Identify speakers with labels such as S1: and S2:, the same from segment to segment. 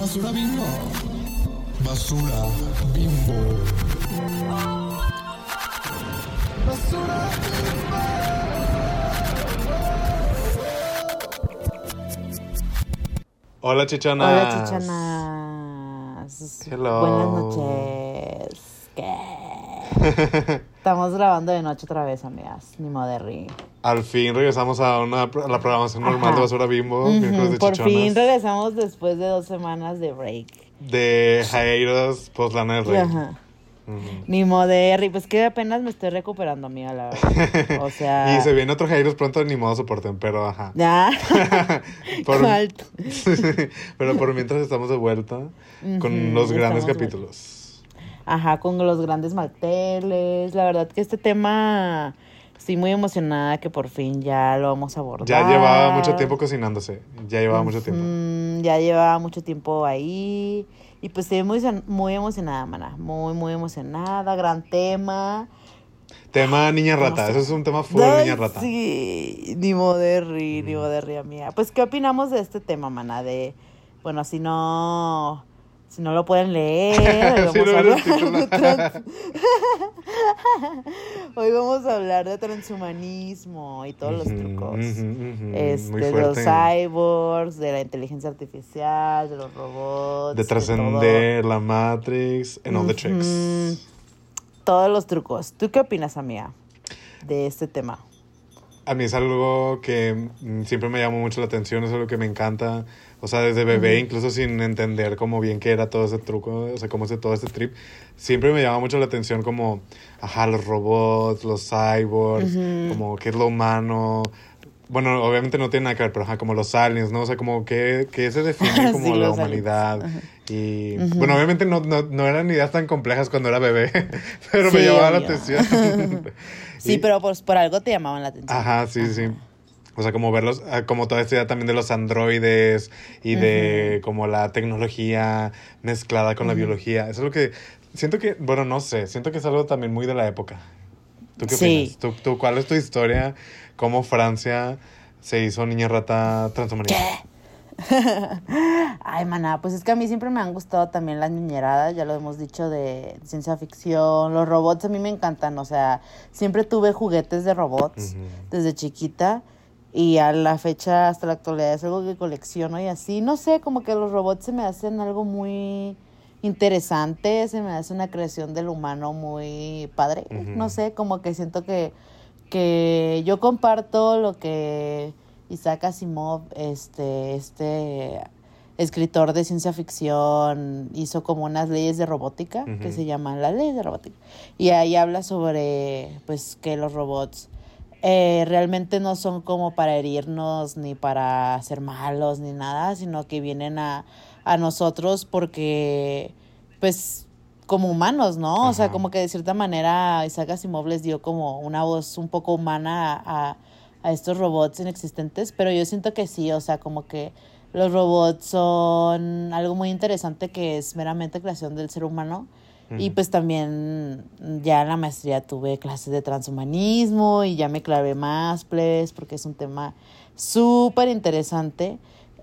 S1: Basura bimbo. Basura bimbo. Basura
S2: Hola, chichonas.
S3: Hola, chichonas.
S2: Hello.
S3: Buenas noches. ¿Qué? Estamos grabando de noche otra vez, amigas. Ni moderri.
S2: Al fin regresamos a, una, a la programación normal
S3: Ajá.
S2: de Basura Bimbo. de
S3: Por
S2: chichonas.
S3: fin regresamos después de dos semanas de break.
S2: De hiatus post Lana del Rey.
S3: Ajá.
S2: Ujú.
S3: Ni moderri. Pues que apenas me estoy recuperando, amiga, la verdad. O sea.
S2: Y se viene otro hiatus pronto, ni modo soporten, pero ajá.
S3: Ya.
S2: Por- pero por mientras estamos de vuelta con los grandes
S3: estamos
S2: capítulos.
S3: Ajá, con los grandes marteles. La verdad que este tema estoy muy emocionada que por fin ya lo vamos a abordar.
S2: Ya llevaba mucho tiempo cocinándose. Ya llevaba mucho tiempo.
S3: Mm, ya llevaba mucho tiempo ahí. Y pues estoy muy, muy emocionada, mana. Muy, muy emocionada. Gran tema.
S2: Tema niña rata.
S3: sé.
S2: Eso es un tema full
S3: Ay,
S2: niña rata.
S3: Sí, ni moderri, ni moderri, amiga. Pues, ¿qué opinamos de este tema, mana? De, bueno, si no, si no lo pueden leer, hoy vamos
S2: no título.
S3: de trans- Hoy vamos a hablar de transhumanismo y todos los trucos. Este, de los cyborgs, de la inteligencia artificial, de los robots.
S2: De trascender la Matrix and all the tricks.
S3: Todos los trucos. ¿Tú qué opinas, amiga, de este tema?
S2: A mí es algo que mm, siempre me llamó mucho la atención, es algo que me encanta. O sea, desde bebé, incluso sin entender cómo bien que era todo ese truco, o sea, cómo es todo este trip, siempre me llama mucho la atención como, ajá, los robots, los cyborgs, como qué es lo humano. Bueno, obviamente no tiene nada que ver, pero ajá, como los aliens, ¿no? O sea, como que, que se define como
S3: Sí,
S2: la
S3: aliens.
S2: humanidad. Y bueno, obviamente no, no, no eran ideas tan complejas cuando era bebé, pero me
S3: Sí,
S2: llamaba la atención.
S3: Sí,
S2: Y-
S3: pero pues por algo te llamaban la atención.
S2: Ajá, sí, sí. O sea, como verlos, ah, como toda esta idea también de los androides y de como la tecnología mezclada con la biología. Eso es lo que siento que, bueno, no sé, siento que es algo también muy de la época. ¿Tú qué
S3: Sí.
S2: opinas? ¿Tú, tú, cuál es tu historia? ¿Cómo Francia se hizo niña rata transhumanista?
S3: Ay, maná, pues es que a mí siempre me han gustado también las niñeradas, ya lo hemos dicho, de ciencia ficción. Los robots a mí me encantan, o sea, siempre tuve juguetes de robots
S2: Ujú.
S3: desde chiquita y a la fecha, hasta la actualidad, es algo que colecciono y así. No sé, como que los robots se me hacen algo muy interesante, se me hace una creación del humano muy padre. No sé, como que siento que, que yo comparto lo que Isaac Asimov, este, este escritor de ciencia ficción, hizo como unas leyes de robótica que se llaman las leyes de robótica. Y ahí habla sobre pues que los robots eh, realmente no son como para herirnos ni para ser malos ni nada, sino que vienen a, a nosotros porque pues como humanos, ¿no? O sea, como que de cierta manera Isaac Asimov les dio como una voz un poco humana a, a- a estos robots inexistentes, pero yo siento que sí, o sea, como que los robots son algo muy interesante que es meramente creación del ser humano. Y pues también ya en la maestría tuve clases de transhumanismo y ya me clavé más, pues, porque es un tema súper interesante.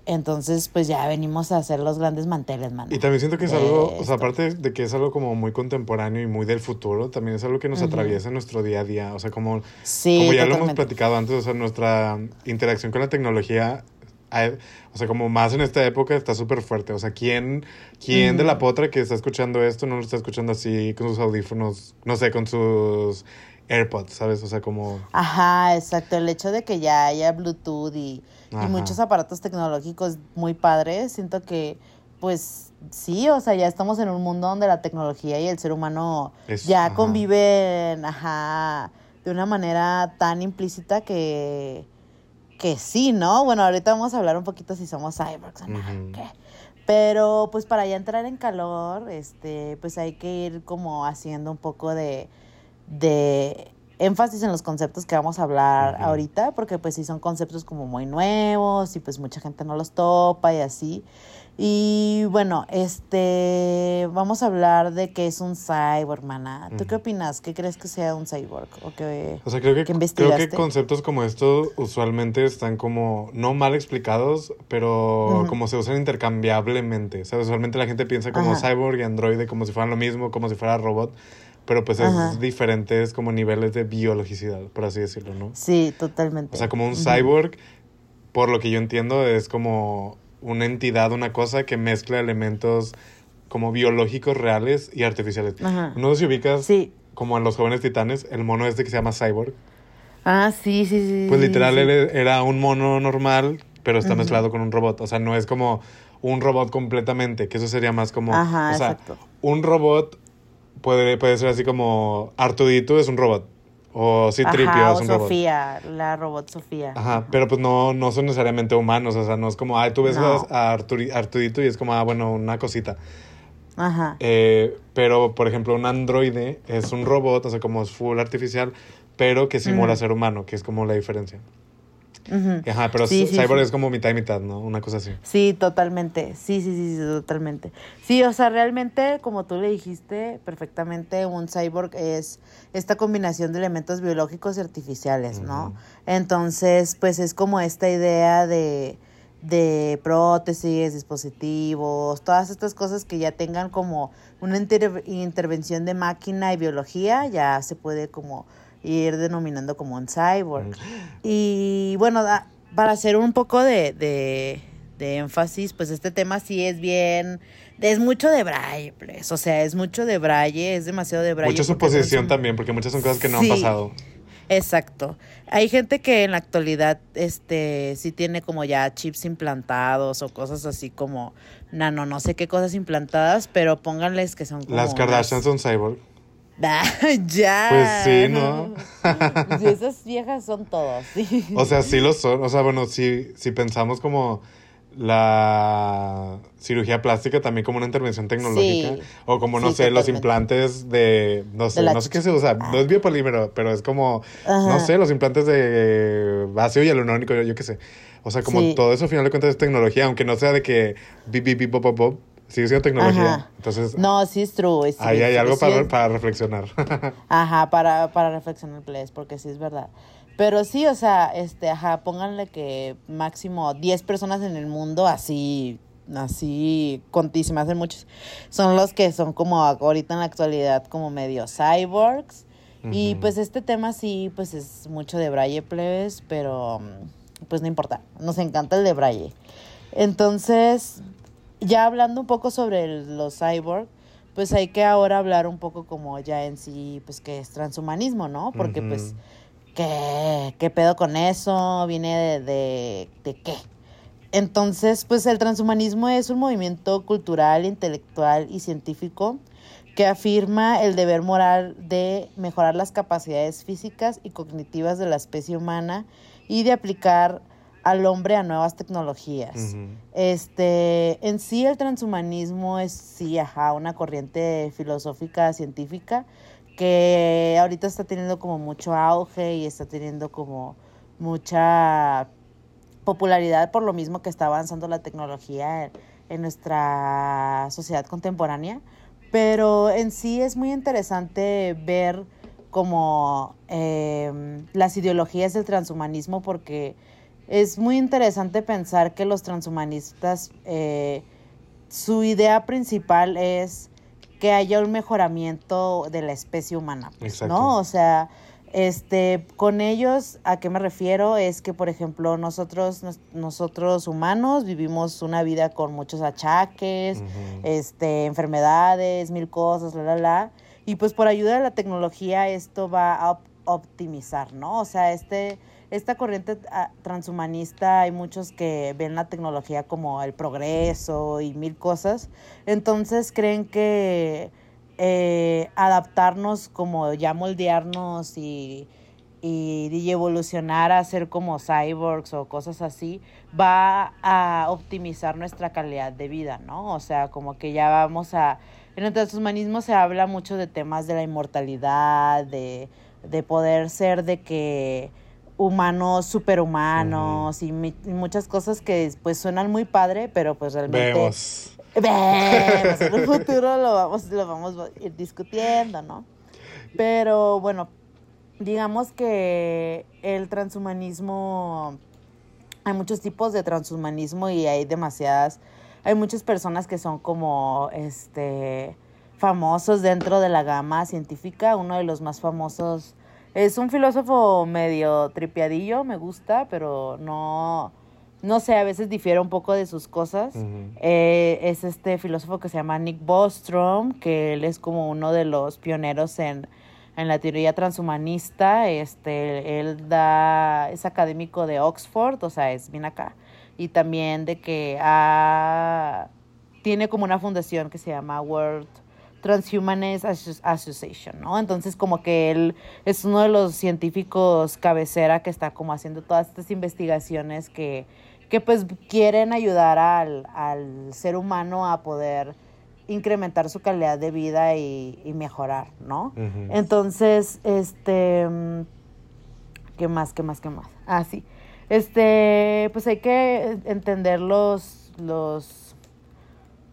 S3: Entonces, pues ya venimos a hacer los grandes manteles, mano.
S2: Y también siento que es algo, o
S3: esto.
S2: sea, aparte de que es algo como muy contemporáneo y muy del futuro, también es algo que nos
S3: Ujú.
S2: atraviesa en nuestro día a día. O sea, como
S3: Sí,
S2: como ya lo hemos
S3: totalmente.
S2: platicado antes, o sea, nuestra interacción con la tecnología, o sea, como más en esta época está súper fuerte. O sea, ¿quién, quién de la potra que está escuchando esto no lo está escuchando así con sus audífonos, no sé, con sus AirPods, ¿sabes? O sea, como...
S3: Ajá, exacto. El hecho de que ya haya Bluetooth y, y muchos aparatos tecnológicos muy padres, siento que, pues sí, o sea, ya estamos en un mundo donde la tecnología y el ser humano
S2: Es-
S3: ya
S2: ajá.
S3: conviven, ajá, de una manera tan implícita que, que sí, ¿no? Bueno, ahorita vamos a hablar un poquito si somos cyborgs o no. ¿qué? Pero pues para ya entrar en calor, este, pues hay que ir como haciendo un poco de, de énfasis en los conceptos que vamos a hablar ahorita, porque pues sí son conceptos como muy nuevos y pues mucha gente no los topa y así. Y bueno, este, vamos a hablar de qué es un cyborg, hermana. ¿Tú qué opinas? ¿Qué crees que sea un cyborg? ¿O, qué,
S2: o sea, creo que, creo que conceptos como estos usualmente están como no mal explicados, pero como se usan intercambiablemente. O sea, usualmente la gente piensa como cyborg y androide como si fueran lo mismo, como si fuera robot pero pues es diferentes como niveles de biologicidad, por así decirlo, ¿no?
S3: Sí, totalmente.
S2: O sea, como un cyborg, por lo que yo entiendo, es como una entidad, una cosa que mezcla elementos como biológicos reales y artificiales. No sé si ubicas sí. como en los jóvenes titanes, el mono este que se llama cyborg.
S3: Ah, sí, sí, sí.
S2: Pues literal era un mono normal, pero está mezclado con un robot. O sea, no es como un robot completamente, que eso sería más como...
S3: Ajá,
S2: o
S3: sea, exacto.
S2: un robot puede, puede ser así como Artudito es un robot. O Citripio es un
S3: Sofía, la robot Sofía.
S2: Ajá, pero pues no, no son necesariamente humanos, o sea, no es como, ay, tú ves a Artudito y es como, ah, bueno, una cosita.
S3: Ajá.
S2: Eh, pero, por ejemplo, un androide es un robot, o sea, como es full artificial, pero que simula ser humano, que es como la diferencia. Ajá, pero Cyborg es como mitad y mitad, ¿no? Una cosa así.
S3: Sí, totalmente. Sí, sí, sí, totalmente. Sí, o sea, realmente, como tú le dijiste perfectamente, un cyborg es esta combinación de elementos biológicos y artificiales, ¿no? Entonces, pues es como esta idea de, de prótesis, dispositivos, todas estas cosas que ya tengan como una intervención de máquina y biología, ya se puede como ir denominando como un cyborg. Y bueno, para hacer un poco de, de, énfasis, pues este tema sí es bien, es mucho de braille, pues, o sea, es mucho de braille, es demasiado de braille.
S2: Mucha suposición también, porque muchas son cosas que no han pasado.
S3: Exacto. Hay gente que en la actualidad este sí tiene como ya chips implantados o cosas así como nano, no sé qué cosas implantadas, pero pónganles que son como
S2: Las Kardashian son cyborg.
S3: ya.
S2: Pues sí, ¿no?
S3: esas viejas son todas, sí.
S2: O sea, sí lo son. O sea, bueno, si, si pensamos como la cirugía plástica también como una intervención tecnológica o como no sé los implantes de no sé no sé qué se usa no es biopolímero pero es como no sé los implantes de vacío y hialurónico yo, yo qué sé o sea como todo eso al final de cuentas es tecnología aunque no sea de que bip bip bip pop sigue siendo tecnología. Entonces,
S3: no, sí es true.
S2: ahí hay algo para, para, reflexionar.
S3: ajá, para, para reflexionar, please, porque sí es verdad. Pero sí, o sea, este, ajá, pónganle que máximo 10 personas en el mundo así, así, contísimas, hacen muchos, son los que son como ahorita en la actualidad como medio cyborgs. Y pues este tema sí, pues es mucho de Braille, plebes, pero pues no importa, nos encanta el de Braille. Entonces, ya hablando un poco sobre los cyborg, pues hay que ahora hablar un poco como ya en sí, pues que es transhumanismo, ¿no? Porque pues, ¿qué, ¿qué pedo con eso? ¿Viene de, de, de qué? Entonces, pues el transhumanismo es un movimiento cultural, intelectual y científico que afirma el deber moral de mejorar las capacidades físicas y cognitivas de la especie humana y de aplicar al hombre a nuevas tecnologías. Este, en sí el transhumanismo es sí, ajá, una corriente filosófica científica que ahorita está teniendo como mucho auge y está teniendo como mucha popularidad por lo mismo que está avanzando la tecnología en, nuestra sociedad contemporánea. Pero en sí es muy interesante ver como em, las ideologías del transhumanismo porque es muy interesante pensar que los transhumanistas, eh, su idea principal es que haya un mejoramiento de la especie humana, pues, ¿no? O sea, este, con ellos, ¿a qué me refiero? Es que, por ejemplo, nosotros, nosotros humanos vivimos una vida con muchos achaques, este, enfermedades, mil cosas, la, la, la. Y pues por ayuda de la tecnología esto va a optimizar, ¿no? O sea, este esta corriente ah, transhumanista hay muchos que ven la tecnología como el progreso y mil cosas, entonces creen que eh, adaptarnos como ya moldearnos y, y, evolucionar a ser como cyborgs o cosas así va a optimizar nuestra calidad de vida, ¿no? O sea, como que ya vamos a... En el transhumanismo se habla mucho de temas de la inmortalidad, de de poder ser de que humanos superhumanos y, mi- y muchas cosas que pues suenan muy padre, pero pues realmente
S2: Vemos.
S3: Vemos, en un futuro lo vamos, lo vamos a ir discutiendo, ¿no? Pero bueno, digamos que el transhumanismo, hay muchos tipos de transhumanismo y hay demasiadas, hay muchas personas que son como, este, famosos dentro de la gama científica. Uno de los más famosos es un filósofo medio tripiadillo, me gusta, pero no, no sé, a veces difiere un poco de sus cosas. Eh, es este filósofo que se llama Nick Bostrom, que él es como uno de los pioneros en, en la teoría transhumanista. Este, él da, es académico de Oxford, o sea, es bien acá. Y también de que ha- tiene como una fundación que se llama World Transhumanist Asso- Association, ¿no? Entonces como que él es uno de los científicos cabecera que está como haciendo todas estas investigaciones que, que pues quieren ayudar al, al ser humano a poder incrementar su calidad de vida y, y mejorar, ¿no? Entonces, este, ¿qué más, qué más, qué más? Ah, sí. Este, pues hay que entender los, los,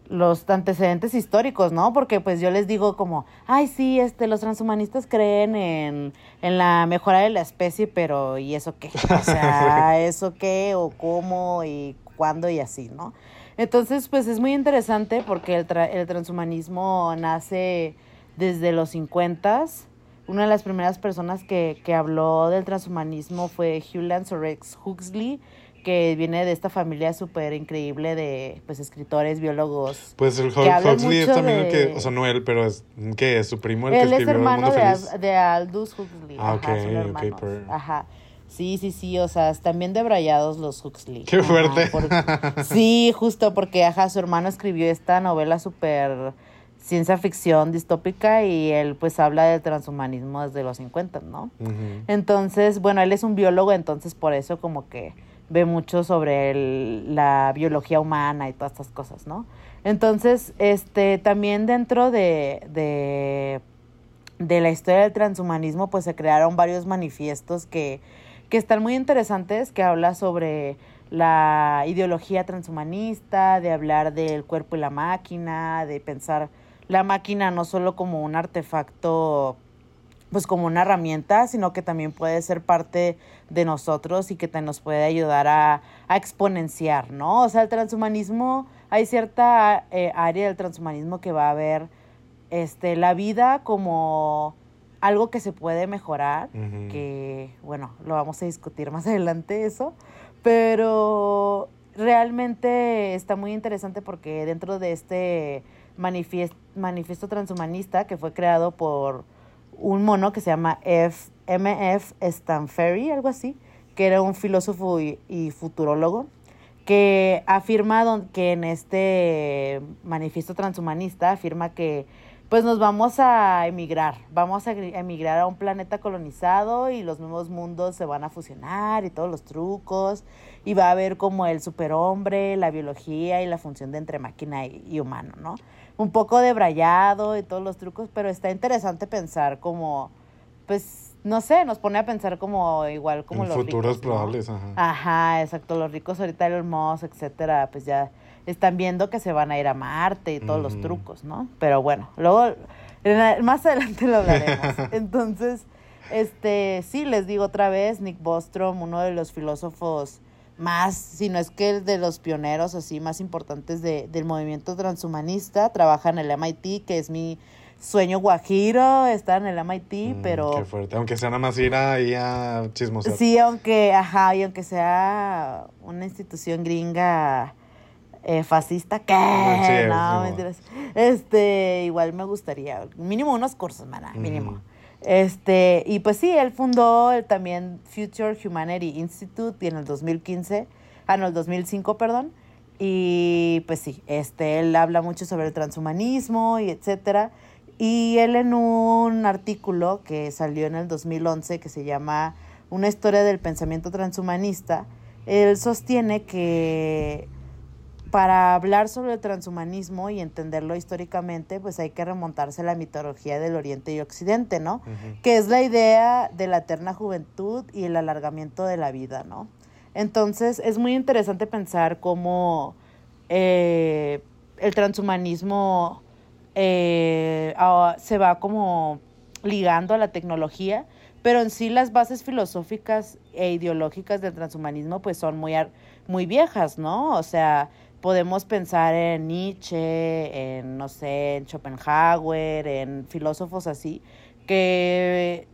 S3: los antecedentes históricos, ¿no? Porque pues yo les digo como, ay, sí, este, los transhumanistas creen en, en la mejora de la especie, pero ¿y eso qué? O sea, ¿eso qué? ¿O cómo? ¿Y cuándo? Y así, ¿no? Entonces, pues es muy interesante porque el, tra- el transhumanismo nace desde los 50 Una de las primeras personas que, que habló del transhumanismo fue Hugh Lance Rex Huxley, que viene de esta familia súper increíble de pues escritores, biólogos.
S2: Pues el
S3: que
S2: Huxley es también el que, o sea, no él, pero es, ¿qué es? Su primo el
S3: Él
S2: que
S3: es
S2: escribió El
S3: hermano
S2: Mundo
S3: de,
S2: Feliz.
S3: Al- de Aldous Huxley.
S2: Ah,
S3: Ajá,
S2: ok,
S3: son
S2: ok,
S3: hermanos.
S2: per-
S3: Ajá. Sí, sí, sí, o sea, están bien debrayados los Huxley.
S2: Qué
S3: Ajá,
S2: fuerte.
S3: sí, justo porque, ajá, su hermano escribió esta novela súper ciencia ficción distópica y él pues habla del transhumanismo desde los 50, ¿no? Entonces, bueno, él es un biólogo, entonces por eso como que ve mucho sobre la biología humana y todas estas cosas, ¿no? Entonces, este, también dentro de, de, de la historia del transhumanismo, pues se crearon varios manifiestos que, que están muy interesantes, que habla sobre la ideología transhumanista, de hablar del cuerpo y la máquina, de pensar la máquina no solo como un artefacto pues como una herramienta, sino que también puede ser parte de nosotros y que te nos puede ayudar a, a exponenciar, ¿no? O sea, el transhumanismo, hay cierta eh, área del transhumanismo que va a ver este, la vida como algo que se puede mejorar, que, bueno, lo vamos a discutir más adelante eso, pero realmente está muy interesante porque dentro de este manifies- manifiesto transhumanista que fue creado por un mono que se llama F, MF Stanferry, algo así, que era un filósofo y, y que afirma don- que en este manifiesto transhumanista afirma que pues nos vamos a emigrar, vamos a emigrar a un planeta colonizado y los nuevos mundos se van a fusionar y todos los trucos y va a haber como el superhombre, la biología y la función de entre máquina y humano, ¿no? Un poco debrayado y todos los trucos, pero está interesante pensar como, pues, no sé, nos pone a pensar como igual como
S2: en
S3: los
S2: futuros
S3: ricos, ¿no?
S2: probables, ajá.
S3: Ajá, exacto. Los ricos ahorita, Elon Musk, etcétera, pues ya están viendo que se van a ir a Marte y todos los trucos, ¿no? Pero bueno, luego, más adelante lo hablaremos. Entonces, este, sí, les digo otra vez, Nick Bostrom, uno de los filósofos más, si no es que el de los pioneros así más importantes de, del movimiento transhumanista, trabaja en el MIT, que es mi sueño guajiro, estar en el MIT,
S2: Mm,
S3: pero...
S2: Qué fuerte. Aunque sea nada más ir ahí a chismosear.
S3: Sí, aunque, ajá, y aunque sea una institución gringa eh, fascista, ¿qué?
S2: Sí,
S3: no,
S2: sí,
S3: mentiras. Este, igual me gustaría, mínimo unos cursos, mana, mínimo. Este, y pues sí, él fundó el también Future Humanity Institute en el 2015, ah, no, el 2005, perdón. Y pues sí, este, él habla mucho sobre el transhumanismo y etcétera. Y él en un artículo que salió en el 2011 que se llama Una historia del pensamiento transhumanista, él sostiene que para hablar sobre el transhumanismo y entenderlo históricamente, pues hay que remontarse a la mitología del Oriente y Occidente, ¿no? Que es la idea de la eterna juventud y el alargamiento de la vida, ¿no? Entonces es muy interesante pensar cómo eh, el transhumanismo eh, se va como ligando a la tecnología, pero en sí las bases filosóficas e ideológicas del transhumanismo pues son muy, muy viejas, ¿no? O sea, podemos pensar en Nietzsche, en, no sé, en Schopenhauer, en filósofos así, que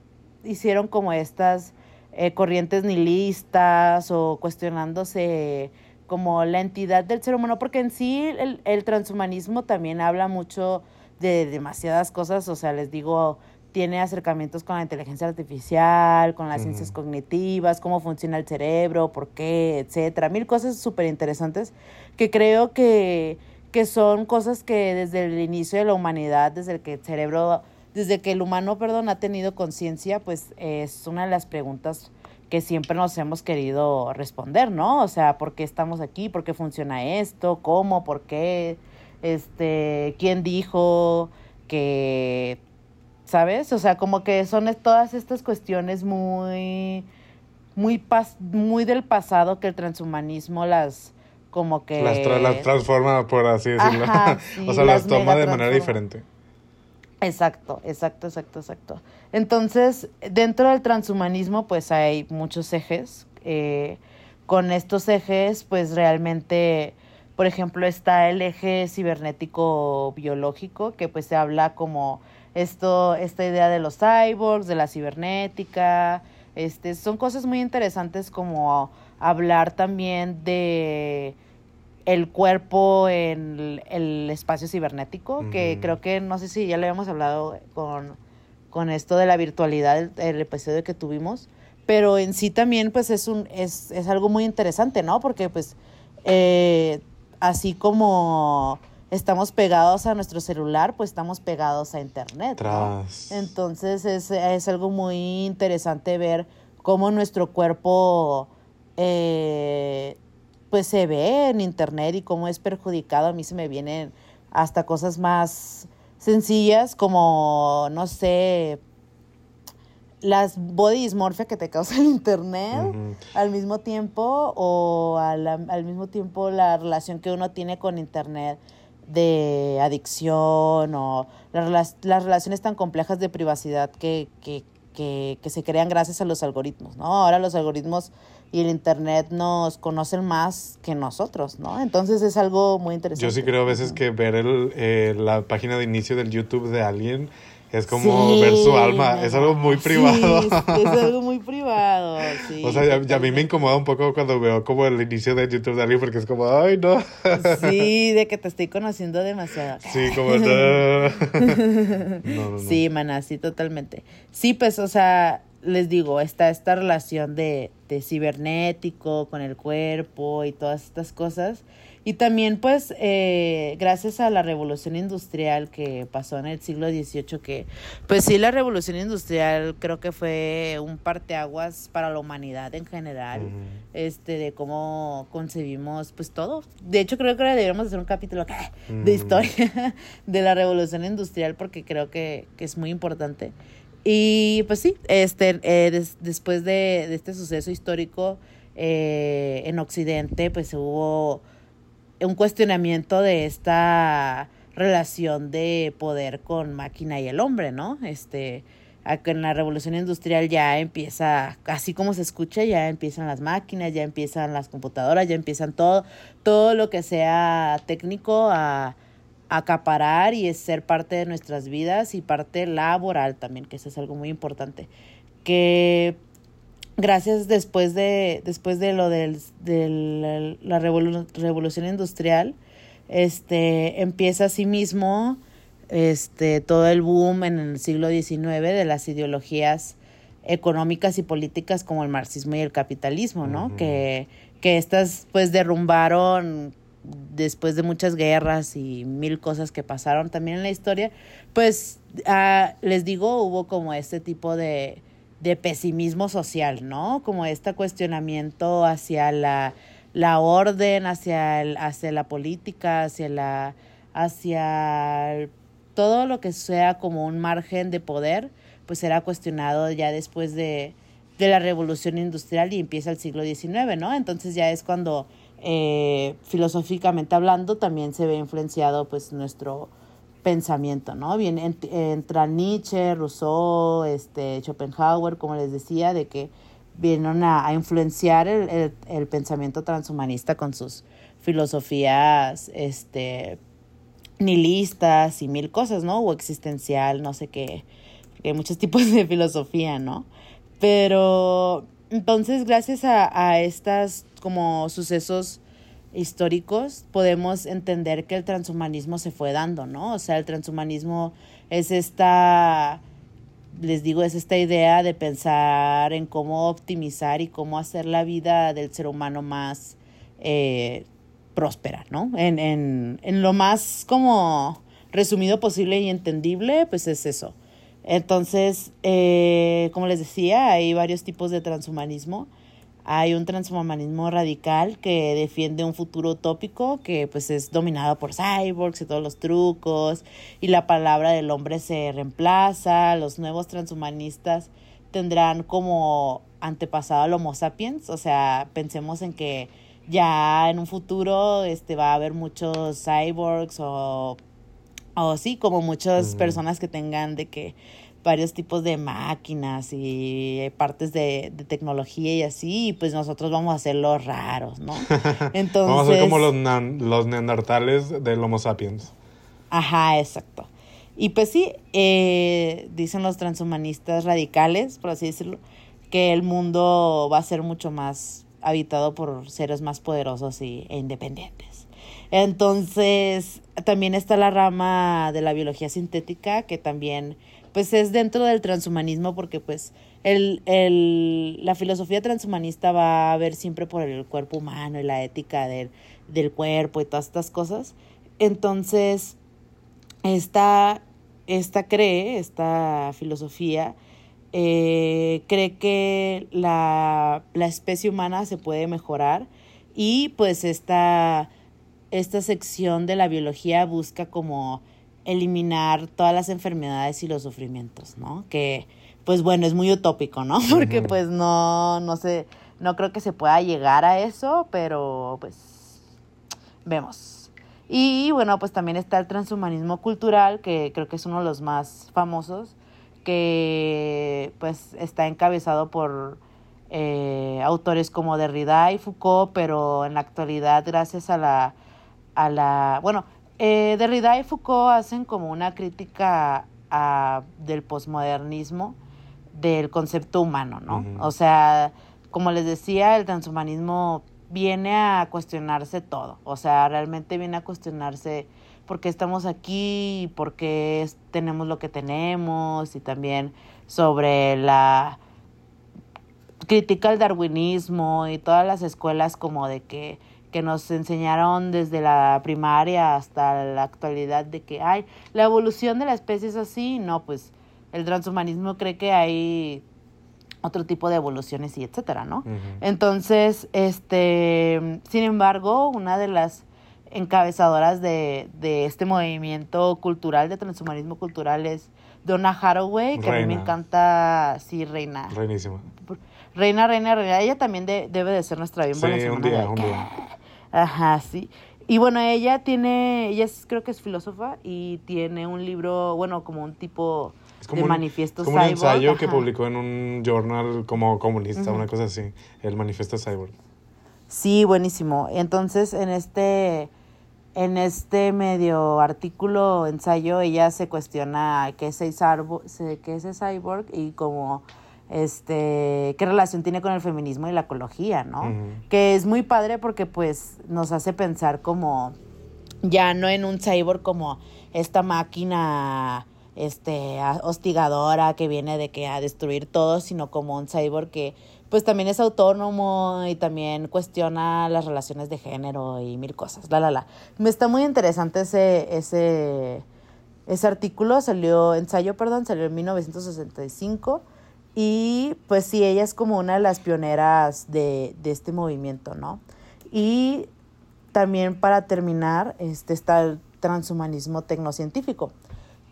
S3: hicieron como estas eh, corrientes nihilistas o cuestionándose como la entidad del ser humano, porque en sí el, el transhumanismo también habla mucho de demasiadas cosas, o sea, les digo, tiene acercamientos con la inteligencia artificial, con las ciencias cognitivas, cómo funciona el cerebro, por qué, etcétera. Mil cosas súper interesantes que creo que, que son cosas que desde el inicio de la humanidad, desde el que el cerebro, desde que el humano, perdón, ha tenido conciencia, pues es una de las preguntas que siempre nos hemos querido responder, ¿no? O sea, ¿por qué estamos aquí? ¿Por qué funciona esto? ¿Cómo? ¿Por qué? Este, ¿quién dijo que ¿sabes? O sea, como que son todas estas cuestiones muy, muy, pas muy del pasado que el transhumanismo las, como que...
S2: Las, transforma, por así decirlo. o sea, las, toma de manera diferente.
S3: Exacto, exacto, exacto, exacto. Entonces, dentro del transhumanismo, pues hay muchos ejes. Eh, con estos ejes, pues realmente, por ejemplo, está el eje cibernético biológico, que pues se habla como esto, esta idea de los cyborgs, de la cibernética, este, son cosas muy interesantes como hablar también de el cuerpo en el espacio cibernético, que creo que no sé si ya le habíamos hablado con, con esto de la virtualidad, el, episodio que tuvimos, pero en sí también pues es un es, es algo muy interesante, ¿no? Porque pues eh, así como estamos pegados a nuestro celular, pues estamos pegados a internet. ¿no? Entonces es, algo muy interesante ver cómo nuestro cuerpo eh, pues se ve en internet y cómo es perjudicado. A mí se me vienen hasta cosas más sencillas como, no sé, las body dysmorphia que te causa el internet al mismo tiempo o al mismo tiempo la relación que uno tiene con internet de adicción o las, las relaciones tan complejas de privacidad que, que, que, que, se crean gracias a los algoritmos, ¿no? Ahora los algoritmos y el Internet nos conocen más que nosotros, ¿no? Entonces es algo muy interesante.
S2: Yo sí creo a veces que ver el, eh, la página de inicio del YouTube de alguien es como ver su alma, es algo muy privado.
S3: Sí, es algo muy privado, sí.
S2: O sea, ya, a mí me incomoda un poco cuando veo como el inicio de YouTube de alguien porque es como, ay, no.
S3: Sí, de que te estoy conociendo demasiado.
S2: Sí, como, no.
S3: no, no, Sí, mana, sí, totalmente. Sí, pues, o sea, les digo, está esta relación de, de cibernético con el cuerpo y todas estas cosas. Y también, pues, eh, gracias a la revolución industrial que pasó en el siglo XVIII, que, pues sí, la revolución industrial creo que fue un parteaguas para la humanidad en general, este, de cómo concebimos, pues, todo. De hecho, creo que ahora deberíamos hacer un capítulo de historia de la revolución industrial, porque creo que, que es muy importante. Y, pues sí, este, eh, después de, de, este suceso histórico eh, en Occidente, pues hubo un cuestionamiento de esta relación de poder con máquina y el hombre, ¿no? Este, en la revolución industrial ya empieza, así como se escucha, ya empiezan las máquinas, ya empiezan las computadoras, ya empiezan todo, todo lo que sea técnico a, acaparar y es ser parte de nuestras vidas y parte laboral también, que eso es algo muy importante. Que gracias después de, después de lo del, de la, revolución industrial, este, empieza mismo este, todo el boom en el siglo XIX de las ideologías económicas y políticas como el marxismo y el capitalismo, ¿no? que, que estas pues derrumbaron después de muchas guerras y mil cosas que pasaron también en la historia, pues ah, les digo, hubo como este tipo de, de pesimismo social, ¿no? Como este cuestionamiento hacia la, la orden, hacia, el, hacia la política, hacia la hacia todo lo que sea como un margen de poder, pues será cuestionado ya después de, de la revolución industrial y empieza el siglo XIX, ¿no? Entonces ya es cuando eh, filosóficamente hablando también se ve influenciado pues nuestro pensamiento, ¿no? Bien, entra Nietzsche, Rousseau, este, Schopenhauer, como les decía, de que vienen a, influenciar el, el, pensamiento transhumanista con sus filosofías este, nihilistas y mil cosas, ¿no? O existencial, no sé qué, hay muchos tipos de filosofía, ¿no? Pero entonces, gracias a, a estas como sucesos históricos, podemos entender que el transhumanismo se fue dando, ¿no? O sea, el transhumanismo es esta, les digo, es esta idea de pensar en cómo optimizar y cómo hacer la vida del ser humano más eh, próspera, ¿no? En, en, en lo más como resumido posible y entendible, pues es eso. Entonces, eh, como les decía, hay varios tipos de transhumanismo. Hay un transhumanismo radical que defiende un futuro utópico que pues es dominado por cyborgs y todos los trucos y la palabra del hombre se reemplaza. Los nuevos transhumanistas tendrán como antepasado al Homo sapiens, o sea, pensemos en que ya en un futuro este va a haber muchos cyborgs o o sí, como muchas personas que tengan de que varios tipos de máquinas y partes de, tecnología y así, y pues nosotros vamos a ser los raros, ¿no?
S2: Entonces... vamos a ser como los, los neandertales del Homo sapiens.
S3: Ajá, exacto. Y pues sí, eh, dicen los transhumanistas radicales, por así decirlo, que el mundo va a ser mucho más habitado por seres más poderosos y, e independientes. Entonces, también está la rama de la biología sintética, que también pues es dentro del transhumanismo porque pues el, el, la filosofía transhumanista va a ver siempre por el cuerpo humano y la ética del, del cuerpo y todas estas cosas. Entonces, esta, esta cree, esta filosofía, eh, cree que la, la especie humana se puede mejorar y pues esta, esta sección de la biología busca como eliminar todas las enfermedades y los sufrimientos, ¿no? Que, pues bueno, es muy utópico, ¿no? Porque pues no, no sé, no creo que se pueda llegar a eso, pero pues vemos. Y bueno, pues también está el transhumanismo cultural, que creo que es uno de los más famosos, que pues está encabezado por eh, autores como Derrida y Foucault, pero en la actualidad, gracias a la, a la, bueno, eh, Derrida y Foucault hacen como una crítica del posmodernismo del concepto humano, ¿no? O sea, como les decía, el transhumanismo viene a cuestionarse todo, o sea, realmente viene a cuestionarse por qué estamos aquí, por qué tenemos lo que tenemos y también sobre la crítica al darwinismo y todas las escuelas como de que que nos enseñaron desde la primaria hasta la actualidad de que hay la evolución de la especie es así, no, pues el transhumanismo cree que hay otro tipo de evoluciones y etcétera, ¿no? Entonces, este, sin embargo, una de las encabezadoras de, de, este movimiento cultural, de transhumanismo cultural, es Donna Haraway, que a mí me encanta, sí, reina.
S2: Reinísima.
S3: Reina, reina, reina. Ella también debe de ser nuestra bien buena
S2: Sí, un día, un día.
S3: Ajá, sí. Y bueno, ella tiene, ella es, creo que es filósofa y tiene un libro, bueno, como un tipo de manifiesto
S2: como un ensayo que publicó en un journal como comunista, una cosa así, el manifiesto cyborg.
S3: Sí, buenísimo. Entonces, en este, en este medio artículo, ensayo, ella se cuestiona qué es, qué es cyborg y como este, qué relación tiene con el feminismo y la ecología, ¿no? Que es muy padre porque pues nos hace pensar como ya no en un cyborg como esta máquina este hostigadora que viene de que a destruir todo, sino como un cyborg que pues también es autónomo y también cuestiona las relaciones de género y mil cosas. La la la. Me está muy interesante ese ese ese artículo salió ensayo, perdón, salió en 1965 y pues sí, ella es como una de las pioneras de, este movimiento, ¿no? Y también para terminar, este está el transhumanismo tecnocientífico,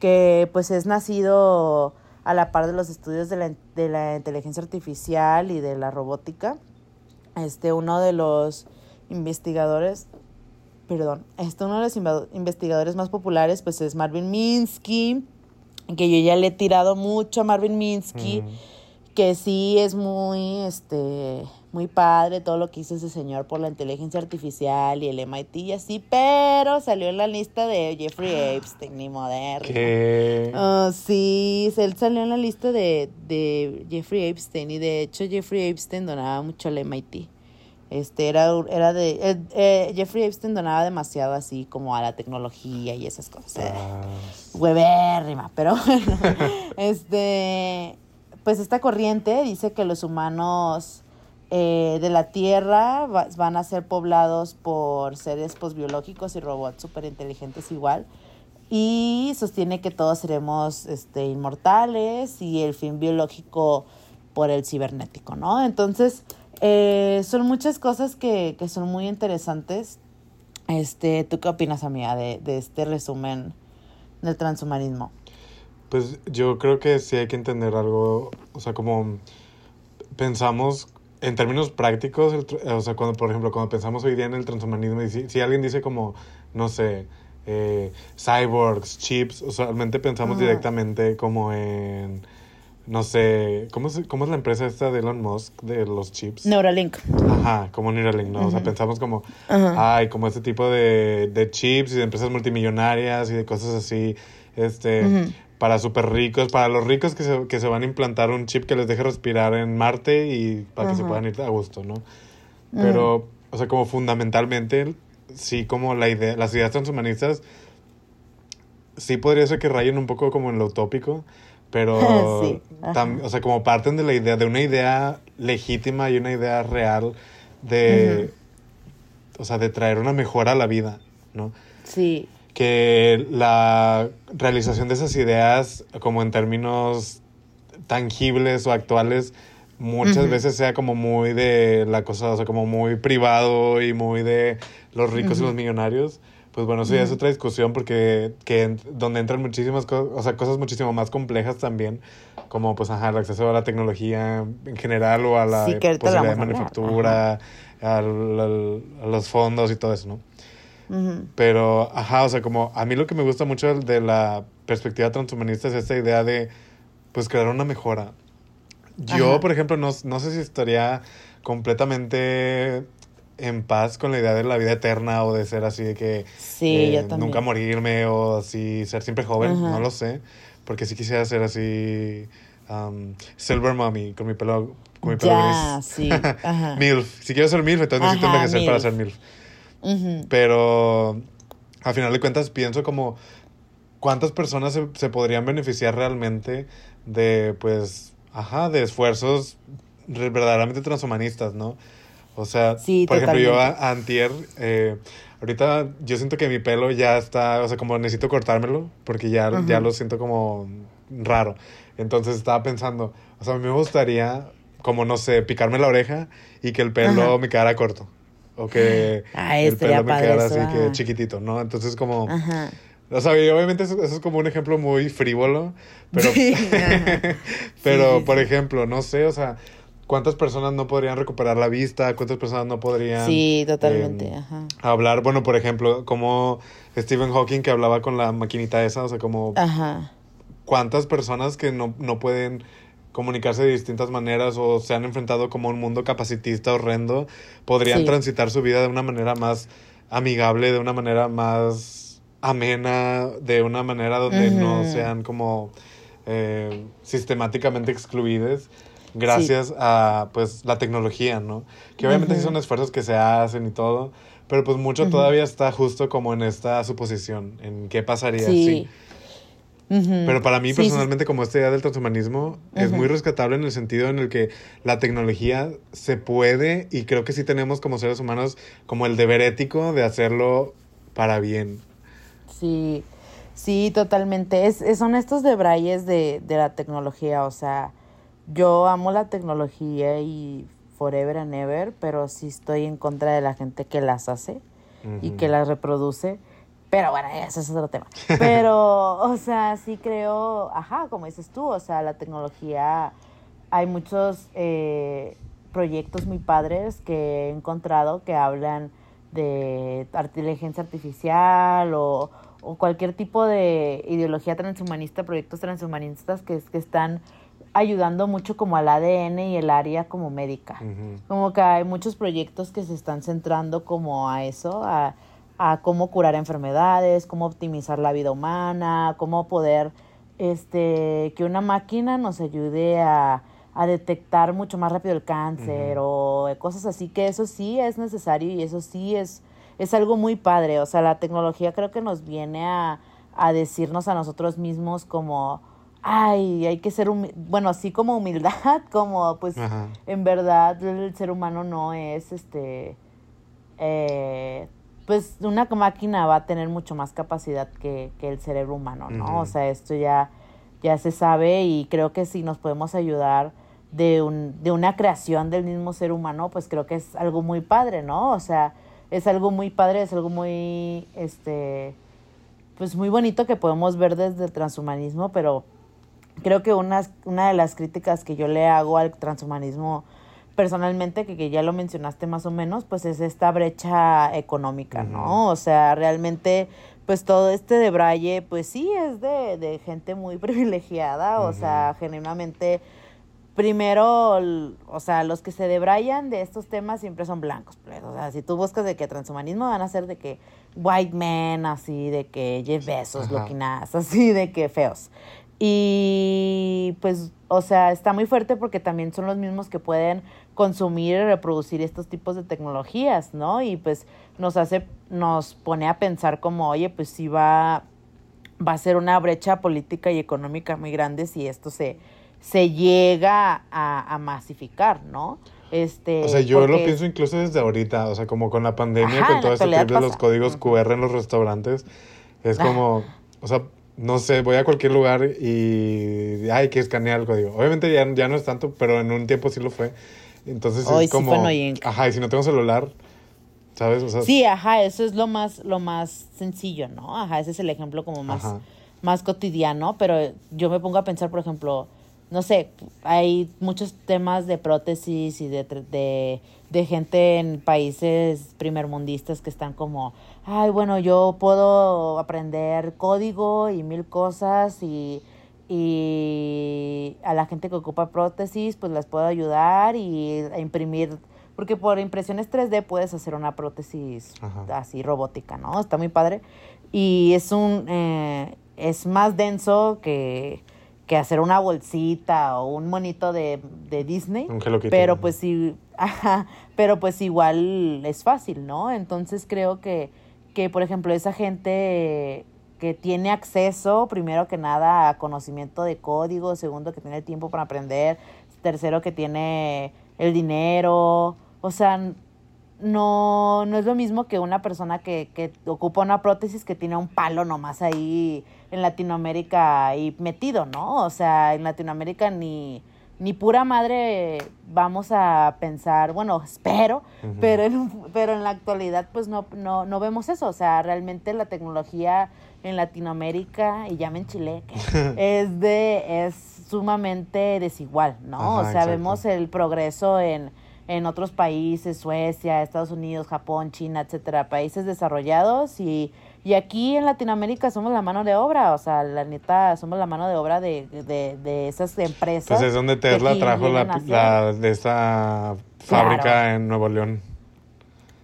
S3: que pues es nacido a la par de los estudios de la, de la inteligencia artificial y de la robótica. Este, uno de los investigadores, perdón, este, uno de los investigadores más populares pues es Marvin Minsky, que yo ya le he tirado mucho a Marvin Minsky,
S2: Mm.
S3: que sí es muy, este, muy padre todo lo que hizo ese señor por la inteligencia artificial y el MIT y así, pero salió en la lista de Jeffrey Epstein, ni moderno.
S2: Que...
S3: Ah, sí, él salió en la lista de, de Jeffrey Epstein y de hecho Jeffrey Epstein donaba mucho al MIT. Este era, era de eh, eh, Jeffrey Epstein donaba demasiado así como a la tecnología y esas cosas. eh,
S2: Ah,
S3: Huevérrima, pero bueno, este, pues esta corriente dice que los humanos eh, de la Tierra va- van a ser poblados por seres pues, biológicos y robots súper inteligentes igual. Y sostiene que todos seremos este, inmortales y el fin biológico por el cibernético, ¿no? Entonces, eh, son muchas cosas que, que son muy interesantes. Este, ¿Tú qué opinas, amiga, de, de este resumen del transhumanismo?
S2: Pues yo creo que sí hay que entender algo, o sea, como pensamos en términos prácticos, el tr- o sea, cuando, por ejemplo, cuando pensamos hoy día en el transhumanismo, y si, si alguien dice como, no sé, eh, cyborgs, chips, usualmente pensamos directamente como en, no sé, ¿cómo es, ¿cómo es la empresa esta de Elon Musk de los chips?
S3: Neuralink.
S2: Ajá, como Neuralink, ¿no? O sea, pensamos como, ay, como este tipo de, de chips y de empresas multimillonarias y de cosas así, este, para súper ricos, para los ricos que se, que se van a implantar un chip que les deje respirar en Marte y para que se puedan ir a gusto, ¿no? Pero, o sea, como fundamentalmente, sí, como la idea, las ideas transhumanistas, sí podría ser que rayen un poco como en lo utópico, pero,
S3: Sí,
S2: tam- o sea, como parten de la idea, de una idea legítima y una idea real de, o sea, de traer una mejora a la vida, ¿no?
S3: Sí.
S2: que la realización de esas ideas, como en términos tangibles o actuales, muchas veces sea como muy de la cosa, o sea, como muy privado y muy de los ricos y los millonarios. Pues bueno, eso ya es otra discusión porque que donde entran muchísimas cosas, o sea, cosas muchísimo más complejas también, como pues ajá, el acceso a la tecnología en general o a la
S3: Sí,
S2: posibilidad de
S3: vamos a hablar,
S2: manufactura, al- al- a los fondos y todo eso, ¿no? Pero, ajá, o sea, como a mí lo que me gusta mucho de la perspectiva transhumanista es esta idea de, pues, crear una mejora. Yo,
S3: Ajá.
S2: por ejemplo, no, no sé si estaría completamente en paz con la idea de la vida eterna o de ser así de que
S3: Sí,
S2: eh, nunca morirme o así ser siempre joven,
S3: Ajá.
S2: no lo sé, porque sí quisiera ser así um, silver mommy con mi pelo con mi pelo
S3: Ya,
S2: gris.
S3: sí. Ajá.
S2: MILF, si quiero ser MILF, entonces necesito
S3: Ajá,
S2: envejecer para
S3: MILF.
S2: ser MILF.
S3: Ujú.
S2: Pero a final de cuentas pienso como cuántas personas se, se podrían beneficiar realmente de, pues, ajá, de esfuerzos verdaderamente transhumanistas, ¿no? O sea,
S3: Sí,
S2: por ejemplo, yo
S3: totalmente.
S2: a, antier, eh, ahorita yo siento que mi pelo ya está, o sea, como necesito cortármelo porque ya,
S3: Ajá.
S2: ya lo siento como raro. Entonces estaba pensando, o sea, a mí me gustaría, como no sé, picarme la oreja y que el pelo
S3: Ajá.
S2: me quedara corto. O que
S3: Ay,
S2: el
S3: estaría
S2: pelo me quedara
S3: eso,
S2: así que
S3: ajá.
S2: chiquitito, ¿no? Entonces como...
S3: Ajá.
S2: O sea, obviamente eso, eso es como un ejemplo muy frívolo, pero,
S3: Sí,
S2: pero
S3: Sí,
S2: por ejemplo, no sé, o sea, ¿cuántas personas no podrían recuperar la vista? ¿Cuántas personas no podrían
S3: Sí, totalmente.
S2: eh,
S3: Ajá.
S2: hablar? Bueno, por ejemplo, como Stephen Hawking que hablaba con la maquinita esa, o sea, como
S3: Ajá.
S2: cuántas personas que no, no pueden comunicarse de distintas maneras o se han enfrentado como a un mundo capacitista horrendo, podrían
S3: Sí.
S2: transitar su vida de una manera más amigable, de una manera más amena, de una manera donde no sean como eh, sistemáticamente excluidas gracias a pues la tecnología, ¿no? Que obviamente sí son esfuerzos que se hacen y todo, pero pues mucho todavía está justo como en esta suposición, en qué pasaría
S3: Sí.
S2: si pero para mí
S3: Sí,
S2: personalmente como esta idea del transhumanismo es muy rescatable en el sentido en el que la tecnología se puede y creo que sí tenemos como seres humanos como el deber ético de hacerlo para bien.
S3: Sí, sí, totalmente. Es, es- son estos debrayes de, de la tecnología. O sea, yo amo la tecnología y forever and ever, pero sí estoy en contra de la gente que las hace y que las reproduce. Pero bueno, ese es otro tema. Pero, o sea, sí creo, ajá, como dices tú, o sea, la tecnología, hay muchos eh, proyectos muy padres que he encontrado que hablan de inteligencia artificial o, o cualquier tipo de ideología transhumanista, proyectos transhumanistas que, que están ayudando mucho como al ADN y el área como médica. Como que hay muchos proyectos que se están centrando como a eso, a, a cómo curar enfermedades, cómo optimizar la vida humana, cómo poder este que una máquina nos ayude a, a detectar mucho más rápido el cáncer o cosas así, que eso sí es necesario y eso sí es, es algo muy padre. O sea, la tecnología creo que nos viene a, a decirnos a nosotros mismos como, ay, hay que ser, bueno, así como humildad, como pues
S2: Ajá.
S3: en verdad el ser humano no es este eh, pues una máquina va a tener mucho más capacidad que, que el cerebro humano, ¿no? O sea, esto ya, ya se sabe y creo que si nos podemos ayudar de, un, de una creación del mismo ser humano, pues creo que es algo muy padre, ¿no? O sea, es algo muy padre, es algo muy, este, pues muy bonito que podemos ver desde el transhumanismo, pero creo que una, una de las críticas que yo le hago al transhumanismo personalmente, que, que ya lo mencionaste más o menos, pues es esta brecha económica, ¿no? O sea, realmente, pues todo este de Braille, pues sí, es de, de gente muy privilegiada, o sea, genuinamente, primero, o sea, los que se debrayan de estos temas siempre son blancos, pues, o sea, si tú buscas de que transhumanismo van a ser de que white men, así, de que Jeff Bezos,
S2: Ajá.
S3: así, de que feos. Y pues, o sea, está muy fuerte porque también son los mismos que pueden consumir y reproducir estos tipos de tecnologías, ¿no? Y pues nos hace, nos pone a pensar como, oye, pues sí va, va a ser una brecha política y económica muy grande si esto se, se llega a, a masificar, ¿no? Este,
S2: O sea, yo lo pienso incluso desde ahorita, o sea, como con la pandemia,
S3: Ajá,
S2: con todo este trip de los códigos. QR en los restaurantes, es como, o sea, no sé, voy a cualquier lugar y hay que escanear el código. Obviamente ya, ya no es tanto, pero en un tiempo sí lo fue. Entonces es
S3: sí
S2: como, ajá, y si no tengo celular, ¿sabes? O sea,
S3: Sí, ajá, eso es lo más, lo más sencillo, ¿no? Ajá, ese es el ejemplo como más,
S2: Ajá.
S3: más cotidiano, pero yo me pongo a pensar, por ejemplo, no sé, hay muchos temas de prótesis y de, de, de gente en países primermundistas que están como, ay, bueno, yo puedo aprender código y mil cosas y, y a la gente que ocupa prótesis, pues las puedo ayudar y a imprimir, porque por impresiones 3D puedes hacer una prótesis
S2: Ajá.
S3: así robótica, ¿no? Está muy padre. Y es un, eh, es más denso que, que hacer una bolsita o un monito de, de Disney. Pero pues sí, ajá, pero pues igual es fácil, ¿no? Entonces creo que, que por ejemplo, esa gente que tiene acceso, primero que nada, a conocimiento de código, segundo que tiene el tiempo para aprender, tercero que tiene el dinero, o sea, no, no es lo mismo que una persona que, que ocupa una prótesis que tiene un palo nomás ahí en Latinoamérica ahí metido, ¿no? O sea, en Latinoamérica ni, ni pura madre vamos a pensar, bueno, espero, pero, en, pero en la actualidad pues no, no, no vemos eso, o sea, realmente la tecnología en Latinoamérica, y ya me enchilé, es de, es sumamente desigual, ¿no?
S2: Ajá,
S3: o sea,
S2: exacto.
S3: vemos el progreso en, en otros países, Suecia, Estados Unidos, Japón, China, etcétera, países desarrollados y, y aquí en Latinoamérica somos la mano de obra, o sea, la neta, somos la mano de obra de, de, de esas empresas.
S2: Pues es donde Tesla trajo la, de esta fábrica
S3: Claro.
S2: en Nuevo León.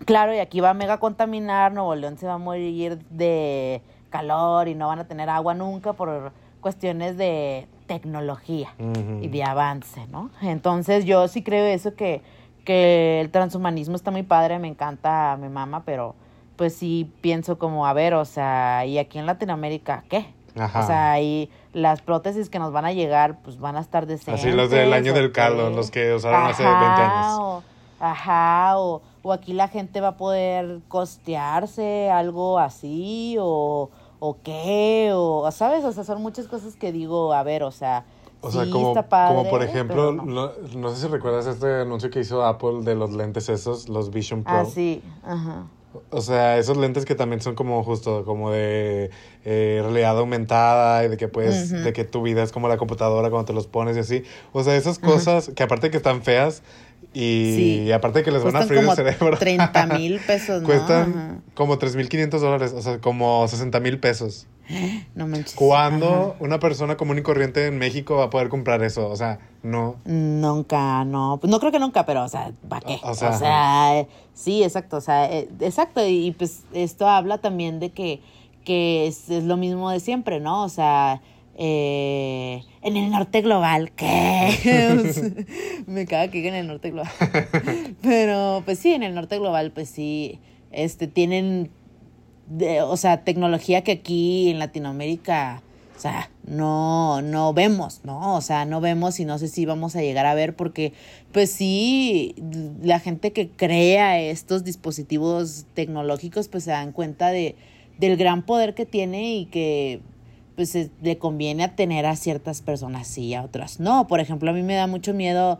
S3: Claro, y aquí va a mega contaminar, Nuevo León se va a morir de calor y no van a tener agua nunca por cuestiones de tecnología y de avance, ¿no? Entonces yo sí creo eso que, que el transhumanismo está muy padre, me encanta, me mama, pero pues sí pienso como, a ver, o sea, ¿y aquí en Latinoamérica qué?
S2: Ajá.
S3: O sea, y las prótesis que nos van a llegar, pues van a estar decentes.
S2: Así los del año
S3: ¿o
S2: del caldo, los que usaron hace 20
S3: Ajá,
S2: años.
S3: O, ajá, o, o aquí la gente va a poder costearse algo así, o, o qué, o, ¿sabes? O sea, son muchas cosas que digo, a ver, o sea,
S2: O sea,
S3: Sí,
S2: como,
S3: padre,
S2: como por ejemplo, no. no sé si recuerdas este anuncio que hizo Apple de los lentes esos, los Vision Pro.
S3: Ah, sí, ajá.
S2: O sea, esos lentes que también son como justo, como de eh, realidad aumentada y de que puedes, de que tu vida es como la computadora cuando te los pones y así. O sea, esas cosas que aparte que están feas y,
S3: Sí.
S2: aparte que les van a freír el cerebro.
S3: 30 mil pesos, ¿no?
S2: Cuestan
S3: Ajá.
S2: como 3.500 dólares, o sea, como 60 mil pesos.
S3: No manches.
S2: ¿Cuándo
S3: Ajá.
S2: una persona común y corriente en México va a poder comprar eso? O sea, no.
S3: Nunca, no. No creo que nunca, pero, o sea, ¿para qué?
S2: O
S3: O
S2: sea,
S3: sea, eh, sí, exacto. O sea, eh, exacto. Y, pues esto habla también de que, que es, es lo mismo de siempre, ¿no? O sea, eh, en el norte global, ¿qué? Me caga que en el norte global. Pero, pues sí, en el norte global, pues sí, este, tienen, de- o sea, tecnología que aquí en Latinoamérica, o sea, no, no vemos, ¿no? O sea, no vemos y no sé si vamos a llegar a ver porque, pues sí, la gente que crea estos dispositivos tecnológicos, pues se dan cuenta de, del gran poder que tiene y que, pues le conviene a tener a ciertas personas sí, a otras no. Por ejemplo, a mí me da mucho miedo.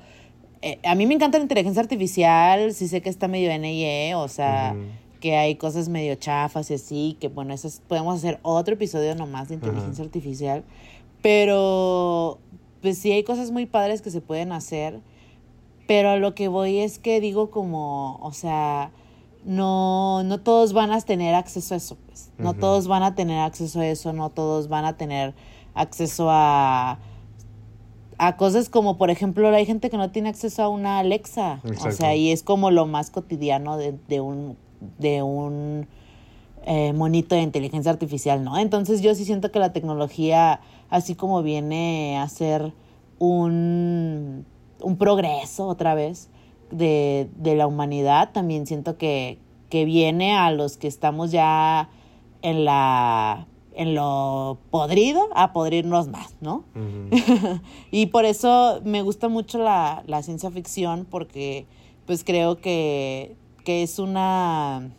S3: eh, a mí me encanta la inteligencia artificial, sí sé que está medio NIE, o sea. Que hay cosas medio chafas y así, que bueno, eso es- podemos hacer otro episodio nomás de inteligencia
S2: Ajá.
S3: artificial, pero pues sí hay cosas muy padres que se pueden hacer, pero a lo que voy es que digo como, o sea, no, no todos van a tener acceso a eso, pues. No todos van a tener acceso a eso, no todos van a tener acceso a a cosas como, por ejemplo, hay gente que no tiene acceso a una Alexa. O sea, y es como lo más cotidiano de, de un, de un eh, monito de inteligencia artificial, ¿no? Entonces yo sí siento que la tecnología, así como viene a ser un, un progreso otra vez de, de la humanidad, también siento que, que viene a los que estamos ya en la en lo podrido a podrirnos más, ¿no? Y por eso me gusta mucho la, la ciencia ficción porque pues creo que, que es una,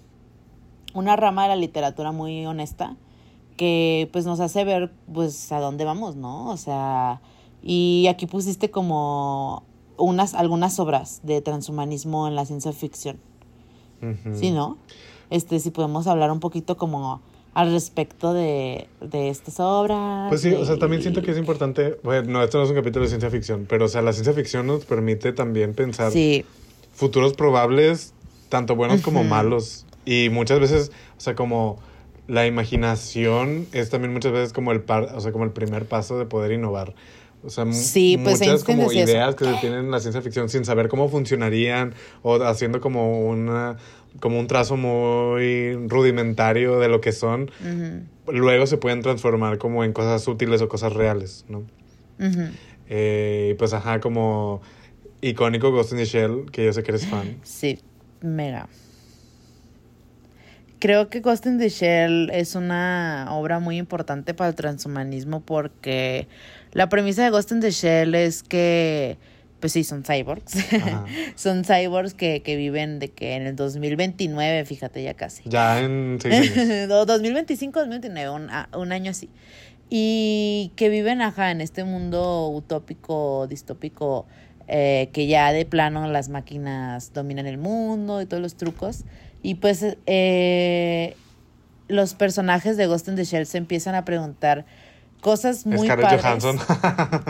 S3: una rama de la literatura muy honesta que pues nos hace ver pues a dónde vamos, ¿no? O sea, y aquí pusiste como unas algunas obras de transhumanismo en la ciencia ficción. Sí, ¿no? Este, si podemos hablar un poquito como al respecto de, de estas obras.
S2: Pues sí, o sea, también siento que es importante, bueno, no, esto no es un capítulo de ciencia ficción, pero o sea, la ciencia ficción nos permite también pensar
S3: Sí,
S2: futuros probables, tanto buenos como malos. Y muchas veces, o sea, como la imaginación es también muchas veces como el par, o sea, como el primer paso de poder innovar. O sea,
S3: Sí, pues
S2: muchas como
S3: eso.
S2: ideas que se tienen en la ciencia ficción sin saber cómo funcionarían o haciendo como una como un trazo muy rudimentario de lo que son, luego se pueden transformar como en cosas útiles o cosas reales, ¿no? Eh, pues ajá, como icónico Ghost in the Shell, que yo sé que eres fan.
S3: Sí, mega. Creo que Ghost in the Shell es una obra muy importante para el transhumanismo porque la premisa de Ghost in the Shell es que, pues sí, son cyborgs. Son cyborgs que, que viven de que en el 2029, fíjate, ya casi.
S2: Ya en.
S3: Do- 2025, 2029, un, un año así. Y que viven, ajá, en este mundo utópico, distópico, eh, que ya de plano las máquinas dominan el mundo y todos los trucos. Y pues eh, los personajes de Ghost in the Shell se empiezan a preguntar cosas muy
S2: Scarlett
S3: padres.
S2: Johansson.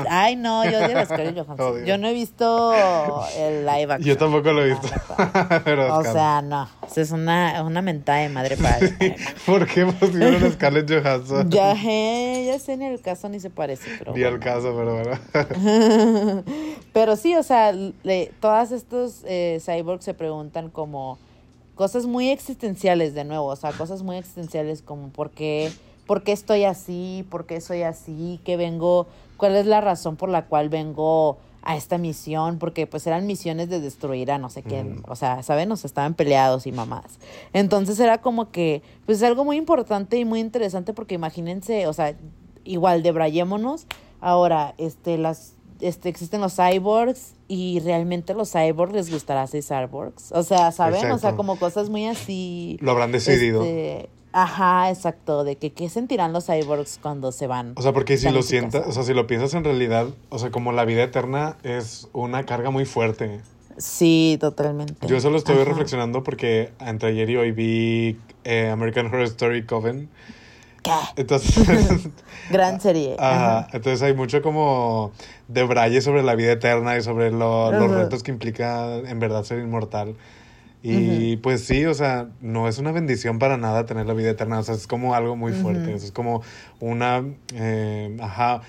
S3: Ay, no, yo odio a Scarlett Johansson.
S2: Odio.
S3: Yo no he visto el live action.
S2: Yo tampoco lo he visto. Pero
S3: O sea, no. Es una, una mentada de madre para
S2: ¿Por qué pusieron a Scarlett Johansson?
S3: Ya, eh, ya sé, en el caso ni se parece, pero.
S2: Ni
S3: bueno.
S2: caso, pero bueno.
S3: pero sí, o sea, le- todas estos eh, cyborgs se preguntan como cosas muy existenciales de nuevo, o sea, cosas muy existenciales como por qué, por qué estoy así, por qué soy así, qué vengo, cuál es la razón por la cual vengo a esta misión, porque pues eran misiones de destruir a no sé quién, o sea, ¿saben? O sea, estaban peleados y mamás. Entonces era como que, pues algo muy importante y muy interesante porque imagínense, o sea, igual debrayémonos, ahora, este, las, este, existen los cyborgs y realmente los cyborgs les gustará ser cyborgs, o sea, ¿saben? O sea, como cosas muy así.
S2: Lo habrán decidido.
S3: este, Ajá, exacto, de que qué sentirán los cyborgs cuando se van.
S2: O sea, porque si lo sientas, o sea, si lo piensas en realidad, o sea, como la vida eterna es una carga muy fuerte.
S3: Sí, totalmente.
S2: Yo solo estoy reflexionando porque entre ayer y hoy vi eh, American Horror Story Coven.
S3: ¿Qué?
S2: Entonces,
S3: Gran serie.
S2: ajá,
S3: Ajá.
S2: entonces hay mucho como de braille sobre la vida eterna y sobre lo- los retos que implica en verdad ser inmortal. Y pues sí, o sea, no es una bendición para nada tener la vida eterna, o sea, es como algo muy fuerte,
S3: Ujú.
S2: es como una, eh, ajá,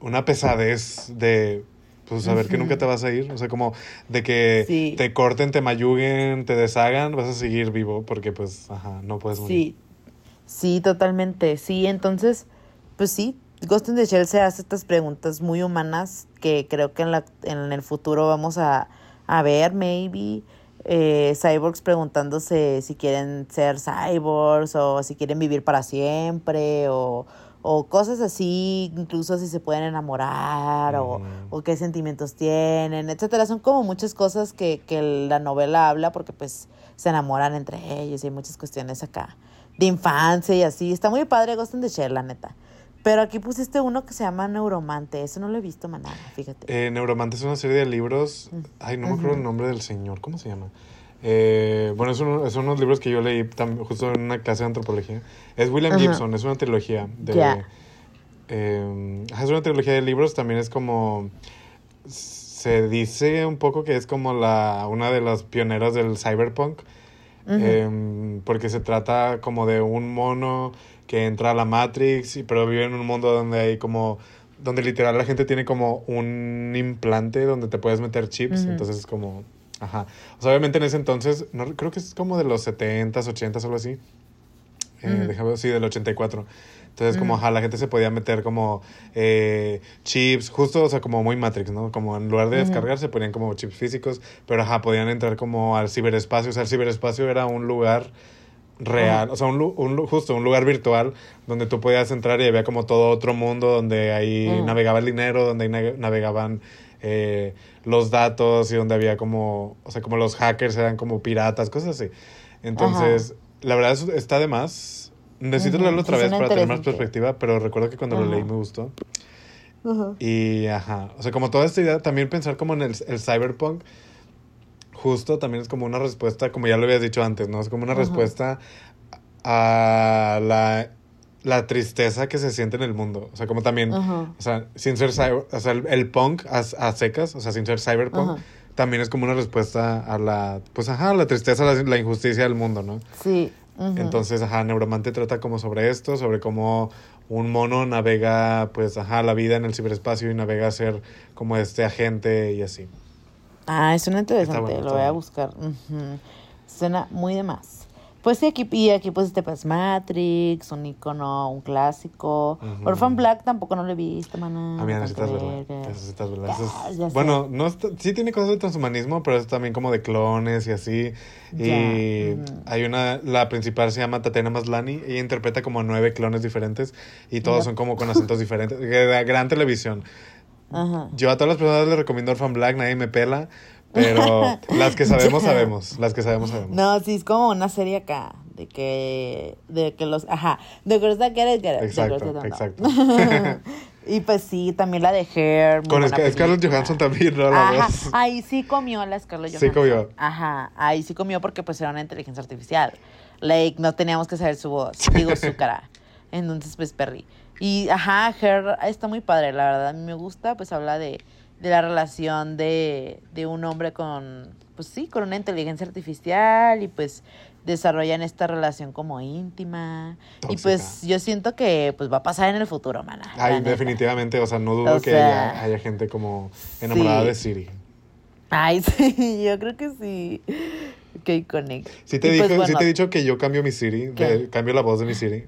S2: una pesadez de, pues, saber que nunca te vas a ir, o sea, como de que
S3: Sí.
S2: te corten, te mayuguen, te deshagan, vas a seguir vivo porque, pues, ajá, no puedes morir.
S3: Sí, sí, totalmente. Sí, entonces, pues sí, Ghost in the Shell se hace estas preguntas muy humanas que creo que en, la, en el futuro vamos a, a ver, maybe. Eh, cyborgs preguntándose si quieren ser cyborgs o si quieren vivir para siempre o, o cosas así, incluso si se pueden enamorar o, o qué sentimientos tienen, etcétera. Son como muchas cosas que, que la novela habla porque pues se enamoran entre ellos y hay muchas cuestiones acá de infancia y así. Está muy padre Ghost in the Shell, la neta. Pero aquí pusiste uno que se llama Neuromante. Eso no lo he visto, maná, fíjate.
S2: Eh, Neuromante es una serie de libros. Ay, no me acuerdo el nombre del señor. ¿Cómo se llama? Eh, bueno, es son unos libros que yo leí justo en una clase de antropología. Es William. Gibson, es una trilogía. De, eh, ajá, es una trilogía de libros. También es como. Se dice un poco que es como la una de las pioneras del cyberpunk. Em, porque se trata como de un mono que entra a la Matrix, y, pero vive en un mundo donde hay como, donde literal la gente tiene como un implante donde te puedes meter chips, entonces es como, ajá. O sea, obviamente en ese entonces, no, creo que es como de los 70s, 80s, algo así. Eh, déjame sí, del 84. Entonces, como, ajá, la gente se podía meter como eh, chips, justo, o sea, como muy Matrix, ¿no? Como en lugar de descargar, se ponían como chips físicos, pero, ajá, podían entrar como al ciberespacio. O sea, el ciberespacio era un lugar real, o sea, un, un justo un lugar virtual donde tú podías entrar y había como todo otro mundo donde ahí
S3: Ujú.
S2: navegaba el dinero, donde ahí nave- navegaban eh, los datos y donde había como, o sea, como los hackers eran como piratas, cosas así. Entonces, la verdad es- está de más. Necesito leerlo otra vez para tener más perspectiva, pero recuerdo que cuando lo leí me gustó. Y, ajá, o sea, como toda esta idea, también pensar como en el, el cyberpunk, justo también es como una respuesta, como ya lo habías dicho antes, ¿no? Es como una
S3: Ajá.
S2: respuesta a la, la tristeza que se siente en el mundo. O sea, como también,
S3: Ajá.
S2: o sea, sin ser cyber, o sea, el, el punk a, a secas, o sea, sin ser cyberpunk,
S3: Ajá.
S2: también es como una respuesta a la, pues, ajá, la tristeza, la, la injusticia del mundo, ¿no?
S3: Sí. ujú.
S2: Entonces, ajá, Neuromante trata como sobre esto, sobre cómo un mono navega, pues, ajá, la vida en el ciberespacio y navega a ser como este agente y así.
S3: Ah, suena interesante,
S2: bueno,
S3: lo voy a buscar. Suena muy de más. Pues sí, aquí, y aquí pusiste pues Matrix, un icono, un clásico.
S2: Ujú.
S3: Orphan Black tampoco no lo he visto, maná.
S2: A mí necesitas verla.
S3: verga.
S2: Necesitas verla. Es- bueno, no está- sí tiene cosas de transhumanismo, pero es también como de clones y así. Y hay una, la principal se llama Tatiana Maslani. Ella interpreta como nueve clones diferentes y todos son como con acentos diferentes. Gra- Gran televisión.
S3: Ajá.
S2: Yo a todas las personas les recomiendo Orphan Black, nadie me pela. Pero las que sabemos, sabemos. Las que sabemos, sabemos.
S3: No, sí, es como una serie acá. De que. De que los. Ajá. De girls that get it, get it. The
S2: Exacto,
S3: that
S2: exacto.
S3: y pues sí, también la de Hair.
S2: Con Scarlett. Johansson también, ¿no? La
S3: Ajá,
S2: voz.
S3: ahí sí comió la Scarlett
S2: Sí
S3: Johansson.
S2: comió.
S3: Ajá, ahí sí comió porque pues era una inteligencia artificial. Like, no teníamos que saber su voz, digo su cara. Entonces, pues, Perry. Y, ajá, Her está muy padre, la verdad, a mí me gusta, pues habla de, de la relación de, de un hombre con, pues sí, con una inteligencia artificial y pues desarrollan esta relación como íntima. Y pues yo siento que pues va a pasar en el futuro, mana.
S2: Ay, definitivamente, o sea, no dudo
S3: O
S2: que
S3: sea,
S2: haya, haya gente como enamorada
S3: sí.
S2: de Siri.
S3: Ay, sí, yo creo que sí. Qué icónico.
S2: Sí te,
S3: pues,
S2: dijo, sí
S3: bueno,
S2: te he dicho que yo cambio mi Siri, cambio la voz de mi Siri.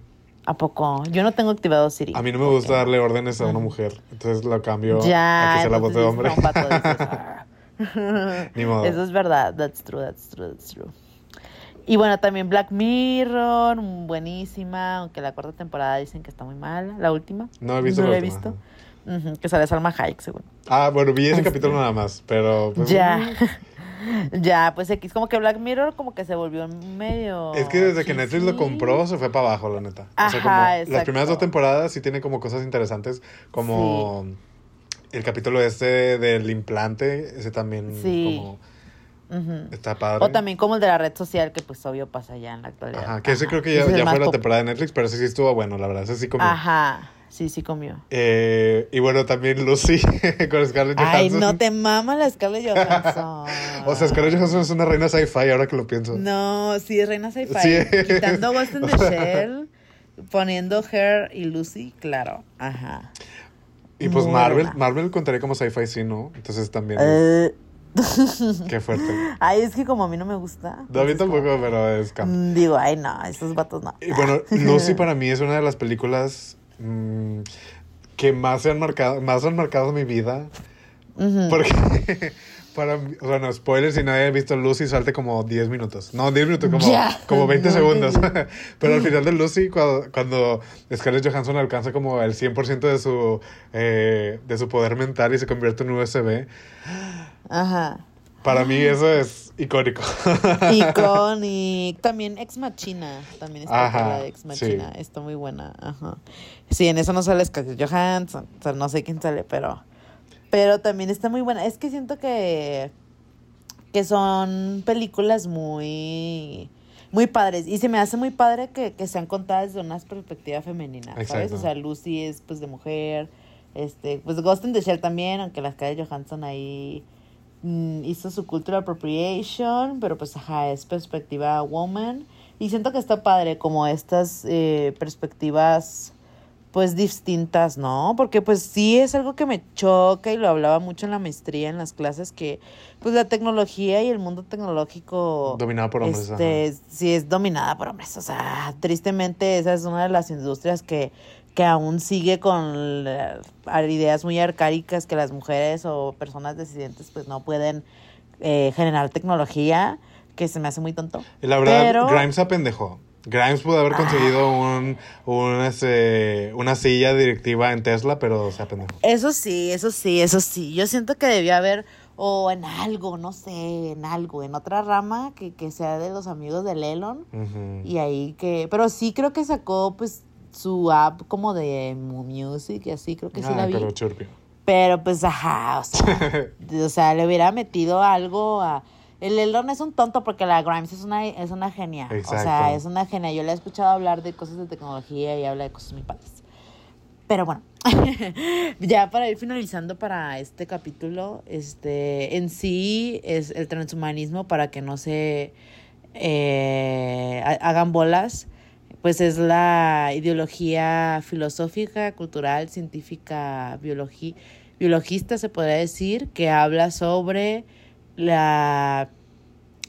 S3: ¿A poco? Yo no tengo activado Siri.
S2: A mí no me
S3: ¿Por
S2: gusta darle órdenes a una mujer, entonces lo cambio
S3: Ya,
S2: a que sea la voz de hombre.
S3: "No, un vato", dices,
S2: Ni modo.
S3: Eso es verdad. That's true, that's true, that's true. Y bueno, también Black Mirror, mm, buenísima, aunque la cuarta temporada dicen que está muy mala, la última.
S2: No he visto
S3: No
S2: la
S3: la he visto. Que sale Salma Hayek, según.
S2: Ah, bueno, vi ese
S3: Este.
S2: capítulo nada más, pero... pues,
S3: Ya. Ya, pues X, como que Black Mirror como que se volvió medio...
S2: Es que desde que Netflix lo compró se fue para abajo, la neta. o sea,
S3: Ajá,
S2: como las primeras dos temporadas sí tienen como cosas interesantes, como el capítulo este del implante, ese también
S3: Sí.
S2: como
S3: Ujú.
S2: está padre.
S3: O también como el de la red social, que pues obvio pasa ya en la actualidad.
S2: Ajá, que ese
S3: Ajá.
S2: creo que ya, ya fue la temporada de Netflix, pero ese sí estuvo bueno, la verdad, ese sí comió.
S3: Ajá, sí, sí comió.
S2: Eh, y bueno, también Lucy con Scarlett Johansson.
S3: Ay, no te mama la Scarlett Johansson.
S2: O sea, Scarlett Johansson es una reina sci-fi ahora que lo pienso.
S3: No, sí, es Reina Sci-Fi.
S2: Sí.
S3: Quitando Ghost in the. Shell, poniendo Her y Lucy, claro. Ajá.
S2: Y pues
S3: Muy
S2: Marvel,
S3: buena.
S2: Marvel contaría como sci-fi, sí, ¿no? Entonces también,
S3: Eh,
S2: qué fuerte.
S3: ay, es que como a mí no me gusta.
S2: No, a mí tampoco,
S3: como-
S2: pero es camp.
S3: Digo, ay, no, esos vatos no.
S2: Y bueno, Lucy para mí es una de las películas mm, que más se han marcado, más han marcado mi vida. Porque, para bueno, spoiler, si nadie ha visto Lucy, salte como 10 minutos. No, 10 minutos, como,
S3: Ya.
S2: como 20
S3: No,
S2: segundos. Pero al final de Lucy, cuando, cuando Scarlett Johansson alcanza como el 100% de su, eh, de su poder mental y se convierte en USB,
S3: Ajá.
S2: para mí eso es icónico.
S3: Iconic. También Ex Machina. También está
S2: Ajá,
S3: la de Ex Machina.
S2: sí.
S3: Está muy buena. Ajá. Sí, en eso no sale Scarlett Johansson. O sea, no sé quién sale, pero. Pero también está muy buena. Es que siento que. Que son películas muy. Muy padres. Y se me hace muy padre que, que sean contadas desde una perspectiva femenina. ¿Sabes? O sea, Lucy es pues de mujer. Este, pues Ghost in the Shell también, aunque la Scarlett Johansson ahí hizo su cultural appropriation, pero pues ajá, es perspectiva woman. Y siento que está padre como estas eh, perspectivas pues distintas, ¿no? Porque pues sí es algo que me choca y lo hablaba mucho en la maestría, en las clases, que pues la tecnología y el mundo tecnológico...
S2: Dominado por hombres,
S3: Este, sí es dominada por hombres. O sea, tristemente esa es una de las industrias que, que aún sigue con eh, ideas muy arcaicas que las mujeres o personas disidentes pues no pueden eh, generar tecnología, que se me hace muy tonto.
S2: Y la verdad,
S3: Pero-
S2: Grimes se apendejó. Grimes pudo haber conseguido un, un, este, una silla directiva en Tesla, pero se apendejó.
S3: Eso sí, eso sí, eso sí. Yo siento que debía haber, o en algo, no sé, en algo, en otra rama que, que sea de los amigos del Elon. Y ahí que, pero sí creo que sacó pues su app como de Mu Music y así, creo que sí
S2: Ay,
S3: la vi.
S2: pero.
S3: Pero pues ajá, o sea, o sea, le hubiera metido algo a... El Elon es un tonto porque la Grimes es una, es una genia. O sea,
S2: Exacto.
S3: es una genia. Yo le he escuchado hablar de cosas de tecnología y habla de cosas muy padres. Pero bueno, ya para ir finalizando para este capítulo, este, en sí es el transhumanismo para que no se eh, ha- hagan bolas, pues es la ideología filosófica, cultural, científica, biologi- biologista, se podría decir, que habla sobre la,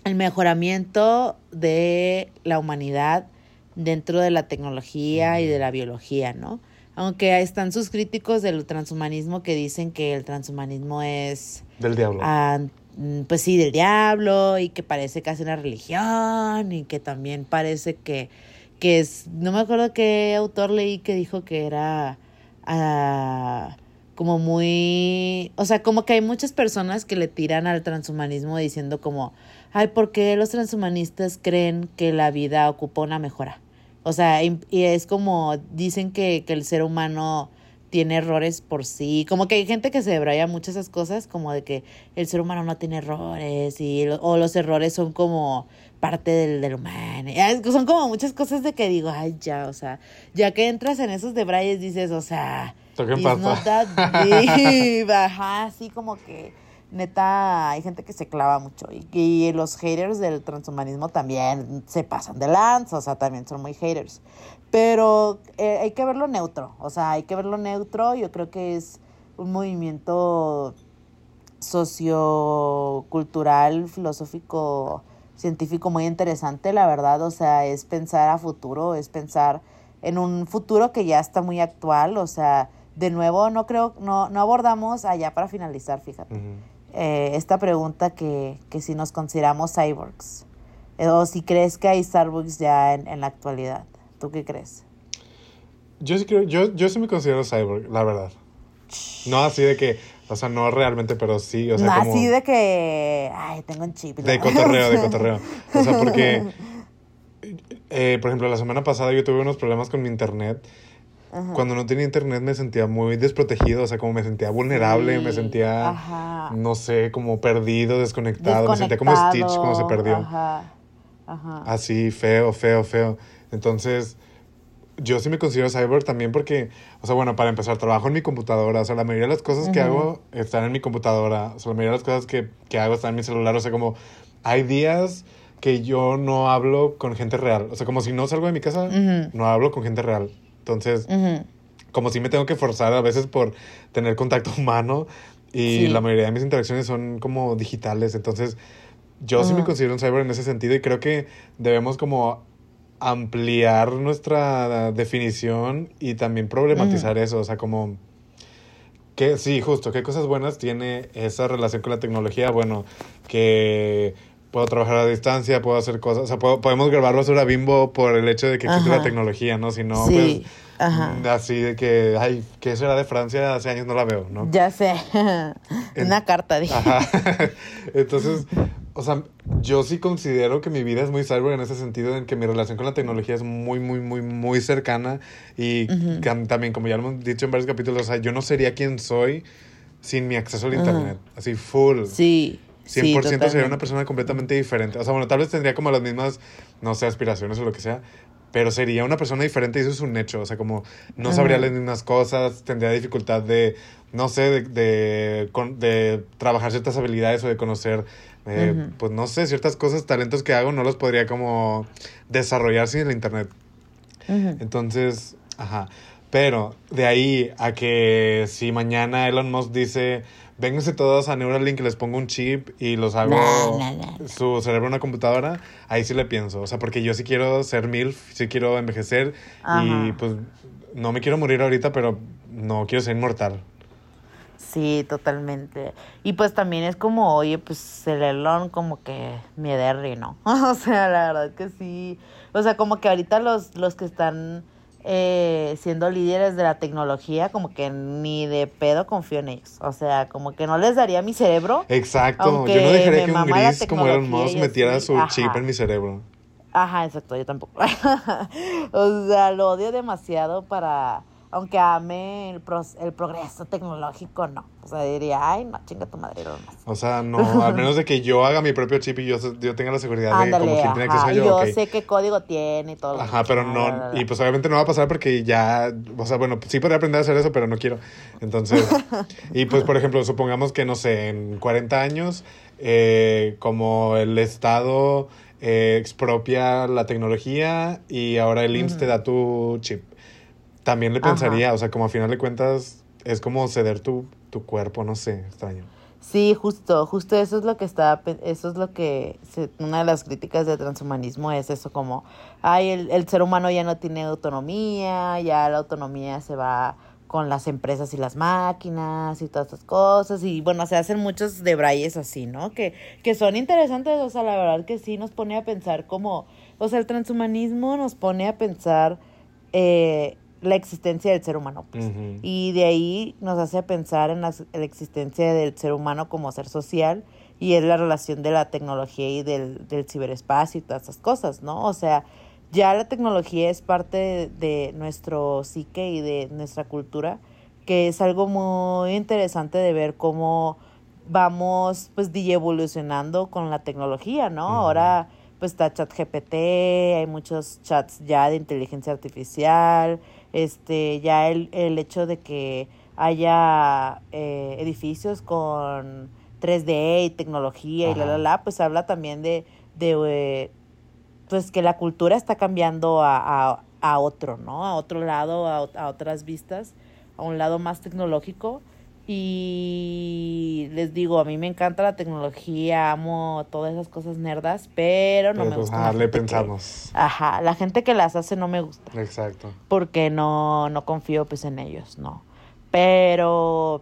S3: el mejoramiento de la humanidad dentro de la tecnología y de la biología, ¿no? Aunque están sus críticos del transhumanismo que dicen que el transhumanismo es
S2: Del diablo.
S3: ah, mm, pues sí, del diablo y que parece casi una religión y que también parece que, que es, no me acuerdo qué autor leí que dijo que era ah, como muy, o sea, como que hay muchas personas que le tiran al transhumanismo diciendo como, ay, ¿por qué los transhumanistas creen que la vida ocupa una mejora? O sea, y es como dicen que, que el ser humano tiene errores por sí. Como que hay gente que se debraya mucho esas cosas, como de que el ser humano no tiene errores y o los errores son como parte del, del humano. Son como muchas cosas de que digo, ay, ya, o sea, ya que entras en esos debrayes dices, o sea, deep. Ajá, así como que neta hay gente que se clava mucho y, y los haters del transhumanismo también se pasan de lanza, o sea, también son muy haters. Pero eh, hay que verlo neutro, o sea, hay que verlo neutro. Yo creo que es un movimiento sociocultural, filosófico, científico muy interesante, la verdad. O sea, es pensar a futuro, es pensar en un futuro que ya está muy actual. O sea, de nuevo, no creo, no, no abordamos allá para finalizar, fíjate eh, esta pregunta que, que si nos consideramos cyborgs eh, o si crees que hay cyborgs ya en, en la actualidad. ¿Tú qué crees?
S2: Yo sí creo, yo, yo sí me considero cyborg, la verdad. No así de que, O sea, no realmente, pero sí. O sea,
S3: no
S2: como
S3: así de que, ay, tengo un chip.
S2: de cotorreo, de cotorreo. O sea, porque, eh, por ejemplo, la semana pasada yo tuve unos problemas con mi internet.
S3: Ajá.
S2: Cuando no tenía internet me sentía muy desprotegido, o sea, como me sentía vulnerable,
S3: Sí,
S2: me sentía,
S3: ajá.
S2: no sé, como perdido, desconectado, me sentía como Stitch, como se perdió.
S3: Ajá. Ajá.
S2: Así, feo, feo, feo. Entonces, yo sí me considero cyborg también porque, o sea, bueno, para empezar, trabajo en mi computadora. O sea, la mayoría de las cosas que
S3: Ujú.
S2: hago están en mi computadora. O sea, la mayoría de las cosas que, que hago están en mi celular. O sea, como hay días que yo no hablo con gente real. O sea, como si no salgo de mi casa,
S3: Ujú.
S2: no hablo con gente real. Entonces,
S3: Ujú.
S2: como si me tengo que forzar a veces por tener contacto humano y
S3: Sí.
S2: la mayoría de mis interacciones son como digitales. Entonces, yo sí me considero un cyber en ese sentido y creo que debemos como ampliar nuestra definición y también problematizar eso. O sea, como que sí, justo, qué cosas buenas tiene esa relación con la tecnología. Bueno, que puedo trabajar a distancia, puedo hacer cosas, o sea, puedo- podemos grabar basura bimbo por el hecho de que existe
S3: Ajá.
S2: la tecnología, ¿no? Si no,
S3: Sí,
S2: pues
S3: ajá.
S2: así de que, ay, ¿qué será de Francia? Hace años no la veo, ¿no?
S3: Ya sé.
S2: En-
S3: Una carta, dije.
S2: Ajá. Entonces, o sea, yo sí considero que mi vida es muy cyber en ese sentido, en que mi relación con la tecnología es muy, muy, muy, muy cercana. Y también, como ya lo hemos dicho en varios capítulos, o sea, yo no sería quien soy sin mi acceso al internet. Así, full.
S3: Sí.
S2: 100%
S3: sí,
S2: sería una persona completamente diferente. O sea, bueno, tal vez tendría como las mismas, no sé, aspiraciones o lo que sea, pero sería una persona diferente y eso es un hecho. O sea, como no sabría
S3: Ajá.
S2: las mismas cosas, tendría dificultad de, no sé, de, de, de trabajar ciertas habilidades o de conocer, eh, pues no sé, ciertas cosas, talentos que hago, no los podría como desarrollar sin el internet. Entonces, ajá. Pero de ahí a que si mañana Elon Musk dice, vénganse todos a Neuralink, les pongo un chip y los hago
S3: No, no, no.
S2: su cerebro en una computadora, ahí sí le pienso. O sea, porque yo sí quiero ser MILF, sí quiero envejecer y pues no me quiero morir ahorita, pero no quiero ser inmortal.
S3: Sí, totalmente. Y pues también es como, oye, pues el Elon como que me derri, ¿no? O sea, la verdad que sí. O sea, como que ahorita los, los que están eh, siendo líderes de la tecnología, como que ni de pedo confío en ellos. O sea, como que no les daría mi cerebro.
S2: Exacto. Yo no dejaría que un gris como Elon Musk metiera su
S3: ajá.
S2: chip en mi cerebro.
S3: Ajá, exacto, yo tampoco. o sea, lo odio demasiado para, aunque ame el, pros- el progreso tecnológico, no. O sea, diría, ay, no, chinga tu madre, Elon Musk.
S2: O sea, no, al menos de que yo haga mi propio chip y yo, yo tenga la seguridad de como quien tiene acceso yo.
S3: yo sé qué código tiene y todo. lo
S2: Ajá,
S3: que-
S2: pero no, y pues obviamente no va a pasar porque ya, o sea, bueno, sí podría aprender a hacer eso, pero no quiero. Entonces, y pues por ejemplo, supongamos que, no sé, en 40 años, eh, como el Estado eh, expropia la tecnología y ahora el IMSS te da tu chip, también le
S3: Ajá.
S2: pensaría, o sea, como a final de cuentas, es como ceder tu, tu cuerpo, no sé, extraño.
S3: Sí, justo, justo eso es lo que está, eso es lo que, una de las críticas del transhumanismo es eso como, ay, el, el ser humano ya no tiene autonomía, ya la autonomía se va con las empresas y las máquinas y todas estas cosas, y bueno, se hacen muchos debrayes así, ¿no? Que, que son interesantes, o sea, la verdad que sí nos pone a pensar como, o sea, el transhumanismo nos pone a pensar eh, la existencia del ser humano, pues. Y de ahí nos hace pensar en la, en la existencia del ser humano como ser social y es la relación de la tecnología y del, del ciberespacio y todas esas cosas, ¿no? O sea, ya la tecnología es parte de, de nuestro psique y de nuestra cultura, que es algo muy interesante de ver cómo vamos pues evolucionando con la tecnología, ¿no? Ahora pues está ChatGPT, hay muchos chats ya de inteligencia artificial, este, ya el, el hecho de que haya eh, edificios con 3D y tecnología y la, la, la, pues habla también de, de eh, pues que la cultura está cambiando a, a, a otro, ¿no? A otro lado, a, a otras vistas, a un lado más tecnológico. Y les digo, a mí me encanta la tecnología, amo todas esas cosas nerdas, pero no
S2: Pero
S3: me
S2: pues,
S3: gusta.
S2: ajá,
S3: la
S2: le
S3: que-
S2: pensamos.
S3: ajá, la gente que las hace no me gusta
S2: Exacto.
S3: porque no, no confío pues en ellos, no. Pero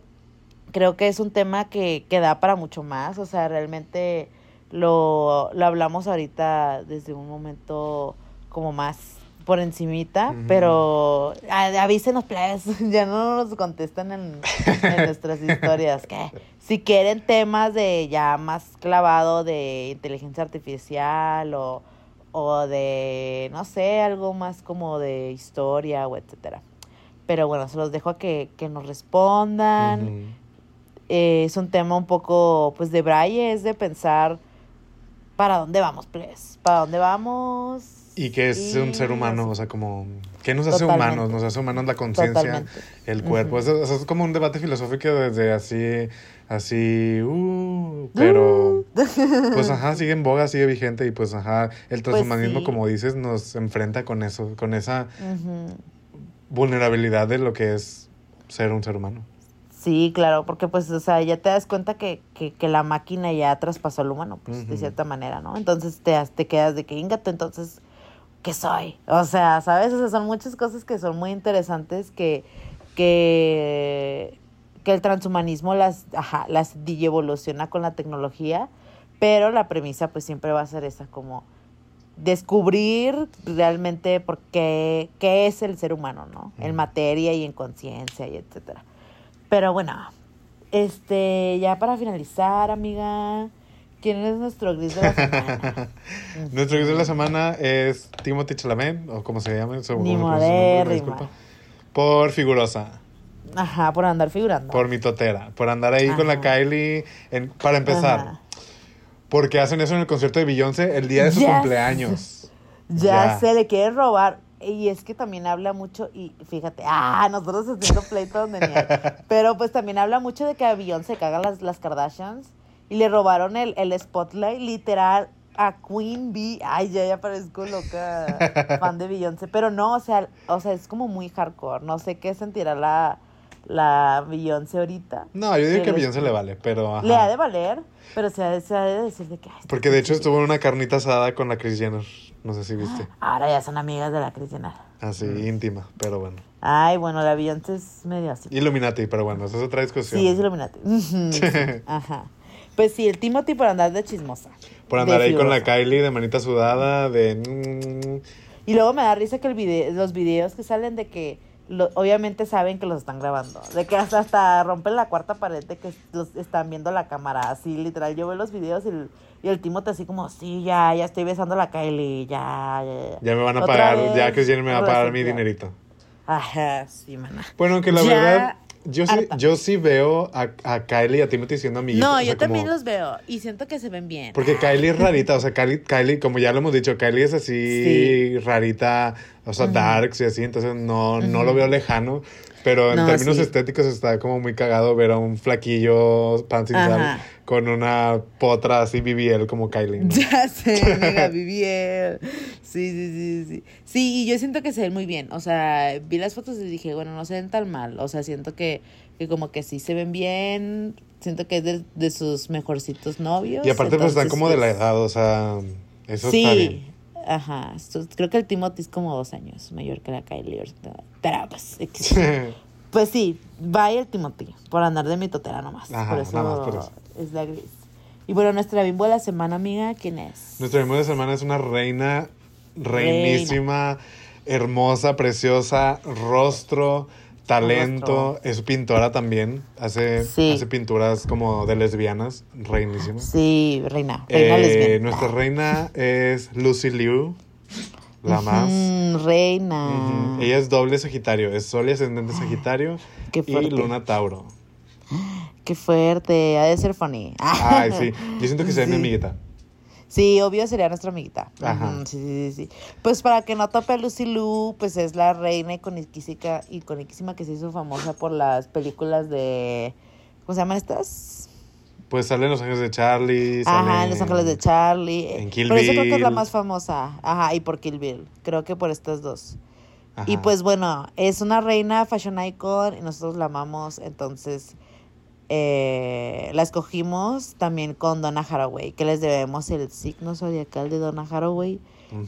S3: creo que es un tema que, que da para mucho más, o sea, realmente lo, lo hablamos ahorita desde un momento como más por encimita, pero a- avísenos, plebes, ya no nos contestan en, en nuestras historias. que Si quieren temas de ya más clavado de inteligencia artificial o, o de, no sé, algo más como de historia o etcétera. Pero bueno, se los dejo a que, que nos respondan. Eh, es un tema un poco, pues, de braille, es de pensar para dónde vamos, plebes, para dónde vamos.
S2: Y que es un ser humano, o sea, como, ¿qué nos hace
S3: Totalmente.
S2: humanos? Nos hace humanos la conciencia, el cuerpo. Eso, eso es como un debate filosófico desde así, así, uh, pero, pues ajá, sigue en boga, sigue vigente y pues ajá, el transhumanismo,
S3: Pues sí.
S2: como dices, nos enfrenta con eso, con esa vulnerabilidad de lo que es ser un ser humano.
S3: Sí, claro, porque pues, o sea, ya te das cuenta que, que, que la máquina ya traspasó al humano, pues, de cierta manera, ¿no? Entonces te, te quedas de que, ingato, entonces, ¿qué soy? O sea, ¿sabes? O sea, son muchas cosas que son muy interesantes que, que, que el transhumanismo las, ajá, las evoluciona con la tecnología, pero la premisa pues siempre va a ser esa, como descubrir realmente por qué, qué es el ser humano, ¿no? En materia y en conciencia y etcétera. Pero bueno, este, ya para finalizar, amiga, ¿quién es nuestro gris de la semana?
S2: Nuestro guía de la semana es Timothy Chalamet, o como se llama,
S3: Ni modérrima.
S2: disculpa, por figurosa.
S3: Ajá, por andar figurando.
S2: Por mi totera, por andar ahí con la. Kylie. en- para empezar,
S3: Ajá.
S2: porque hacen eso en el concierto de Beyoncé el día de su cumpleaños.
S3: Ya,
S2: Ya.
S3: se le quiere robar. Y es que también habla mucho, y fíjate, ah, nosotros haciendo pleito donde ni hay. Pero pues también habla mucho de que a Beyoncé cagan las, las Kardashians y le robaron el, el spotlight literal a Queen Bee. Ay, ya, ya parezco loca fan de Beyoncé. Pero no, o sea, o sea, es como muy hardcore. No sé qué sentirá la, la Beyoncé ahorita.
S2: No, yo digo que a Beyoncé le vale, pero. ajá.
S3: Le ha de valer, pero se ha de, se ha de decir de que... ay,
S2: Porque de hecho
S3: sí.
S2: estuvo en una carnita asada con la Kris Jenner. No sé si viste.
S3: Ahora ya son amigas de la Cristiana.
S2: Así, íntima, pero bueno.
S3: Ay, bueno, la Beyoncé es medio así.
S2: Illuminati, pero bueno, esa es otra discusión.
S3: Sí, es Illuminati. Ajá. Pues sí, el Timothy por andar de chismosa.
S2: Por andar ahí con la. Kylie de manita sudada, de. mm,
S3: Y luego me da risa que el video, los videos que salen de que lo- obviamente saben que los están grabando. De que hasta, hasta rompen la cuarta pared de que los están viendo la cámara. Así, literal. Yo veo los videos y el, y el Timothy así como, sí, ya, ya estoy besando a la Kylie, ya, ya.
S2: Ya me van a pagar,
S3: vez,
S2: ya Jenner me va a pagar mi dinerito.
S3: Ajá, sí, mana.
S2: Bueno, aunque la
S3: Ya
S2: verdad, yo sí, yo sí veo a, a Kylie y a Timothy siendo amiguitos.
S3: No,
S2: o sea,
S3: yo también
S2: como-
S3: los veo y siento que se ven bien.
S2: Porque Kylie es rarita, o sea, Kylie, Kylie, como ya lo hemos dicho, Kylie es así
S3: Sí.
S2: rarita, o sea,
S3: Ujú.
S2: darks y así, entonces no, no
S3: Ujú.
S2: lo veo lejano. Pero en
S3: No,
S2: términos
S3: sí.
S2: estéticos está como muy cagado ver a un flaquillo pan sin sal
S3: Ajá.
S2: con una potra así BBL como Kylie. ¿no?
S3: Ya sé, amiga, Viviel. Sí, sí, sí, sí. Sí, y yo siento que se ven muy bien. O sea, vi las fotos y dije, bueno, no se ven tan mal. O sea, siento que, que como que sí se ven bien. Siento que es de, de sus mejorcitos novios.
S2: Y aparte pues están como de la edad, o sea, eso
S3: sí.
S2: está bien.
S3: Ajá. Creo que el Timothy es como dos años mayor que la Kylie. Pero pues, pues sí, vaya el Timothy. Por andar de mi totera nomás.
S2: Ajá,
S3: por eso,
S2: nada más por eso.
S3: es la gris. Y bueno, nuestra bimbo de la semana, amiga, ¿quién es?
S2: Nuestra misma de semana es una reina, reinísima, hermosa, preciosa, rostro, talento, es pintora también, hace,
S3: Sí.
S2: hace pinturas como de lesbianas, reinísima.
S3: Sí, reina. Reina
S2: Eh,
S3: lesbiana.
S2: nuestra reina es Lucy Liu, la más.
S3: Reina.
S2: Ella es doble Sagitario, es Sol y ascendente Sagitario
S3: Qué
S2: y. Luna Tauro.
S3: Qué fuerte. Ha de ser funny.
S2: Ay, sí, yo siento que sea mi
S3: Sí.
S2: amiguita.
S3: Sí, obvio sería nuestra amiguita.
S2: Ajá.
S3: Sí, sí, sí, sí. Pues para que no tope a Lucy Liu, pues es la reina iconiquísima, iconiquísima que se hizo famosa por las películas de. ¿Cómo se llaman estas?
S2: Pues salen Los Ángeles de Charlie.
S3: Ajá,
S2: sale
S3: en Los Ángeles de Charlie.
S2: en Kill
S3: Pero eso creo que es la más famosa. Ajá, y por Kill Bill. Creo que por estas dos. Y
S2: Ajá.
S3: pues bueno, es una reina fashion icon y nosotros la amamos, entonces eh, la escogimos también con Donna Haraway, que les debemos el signo zodiacal de Donna Haraway,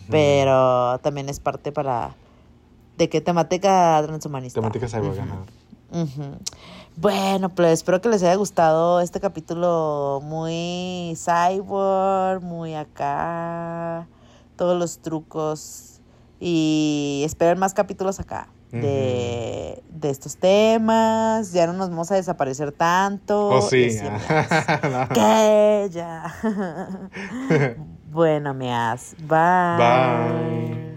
S3: pero también es parte para de qué temática transhumanista.
S2: Temática cyborg.
S3: Ujú. Bueno, pues espero que les haya gustado este capítulo muy cyborg, muy acá, todos los trucos Y esperen más capítulos acá de, de, estos temas, ya no nos vamos a desaparecer tanto.
S2: Oh, sí.
S3: que ya. bueno, meas. Bye.
S2: Bye.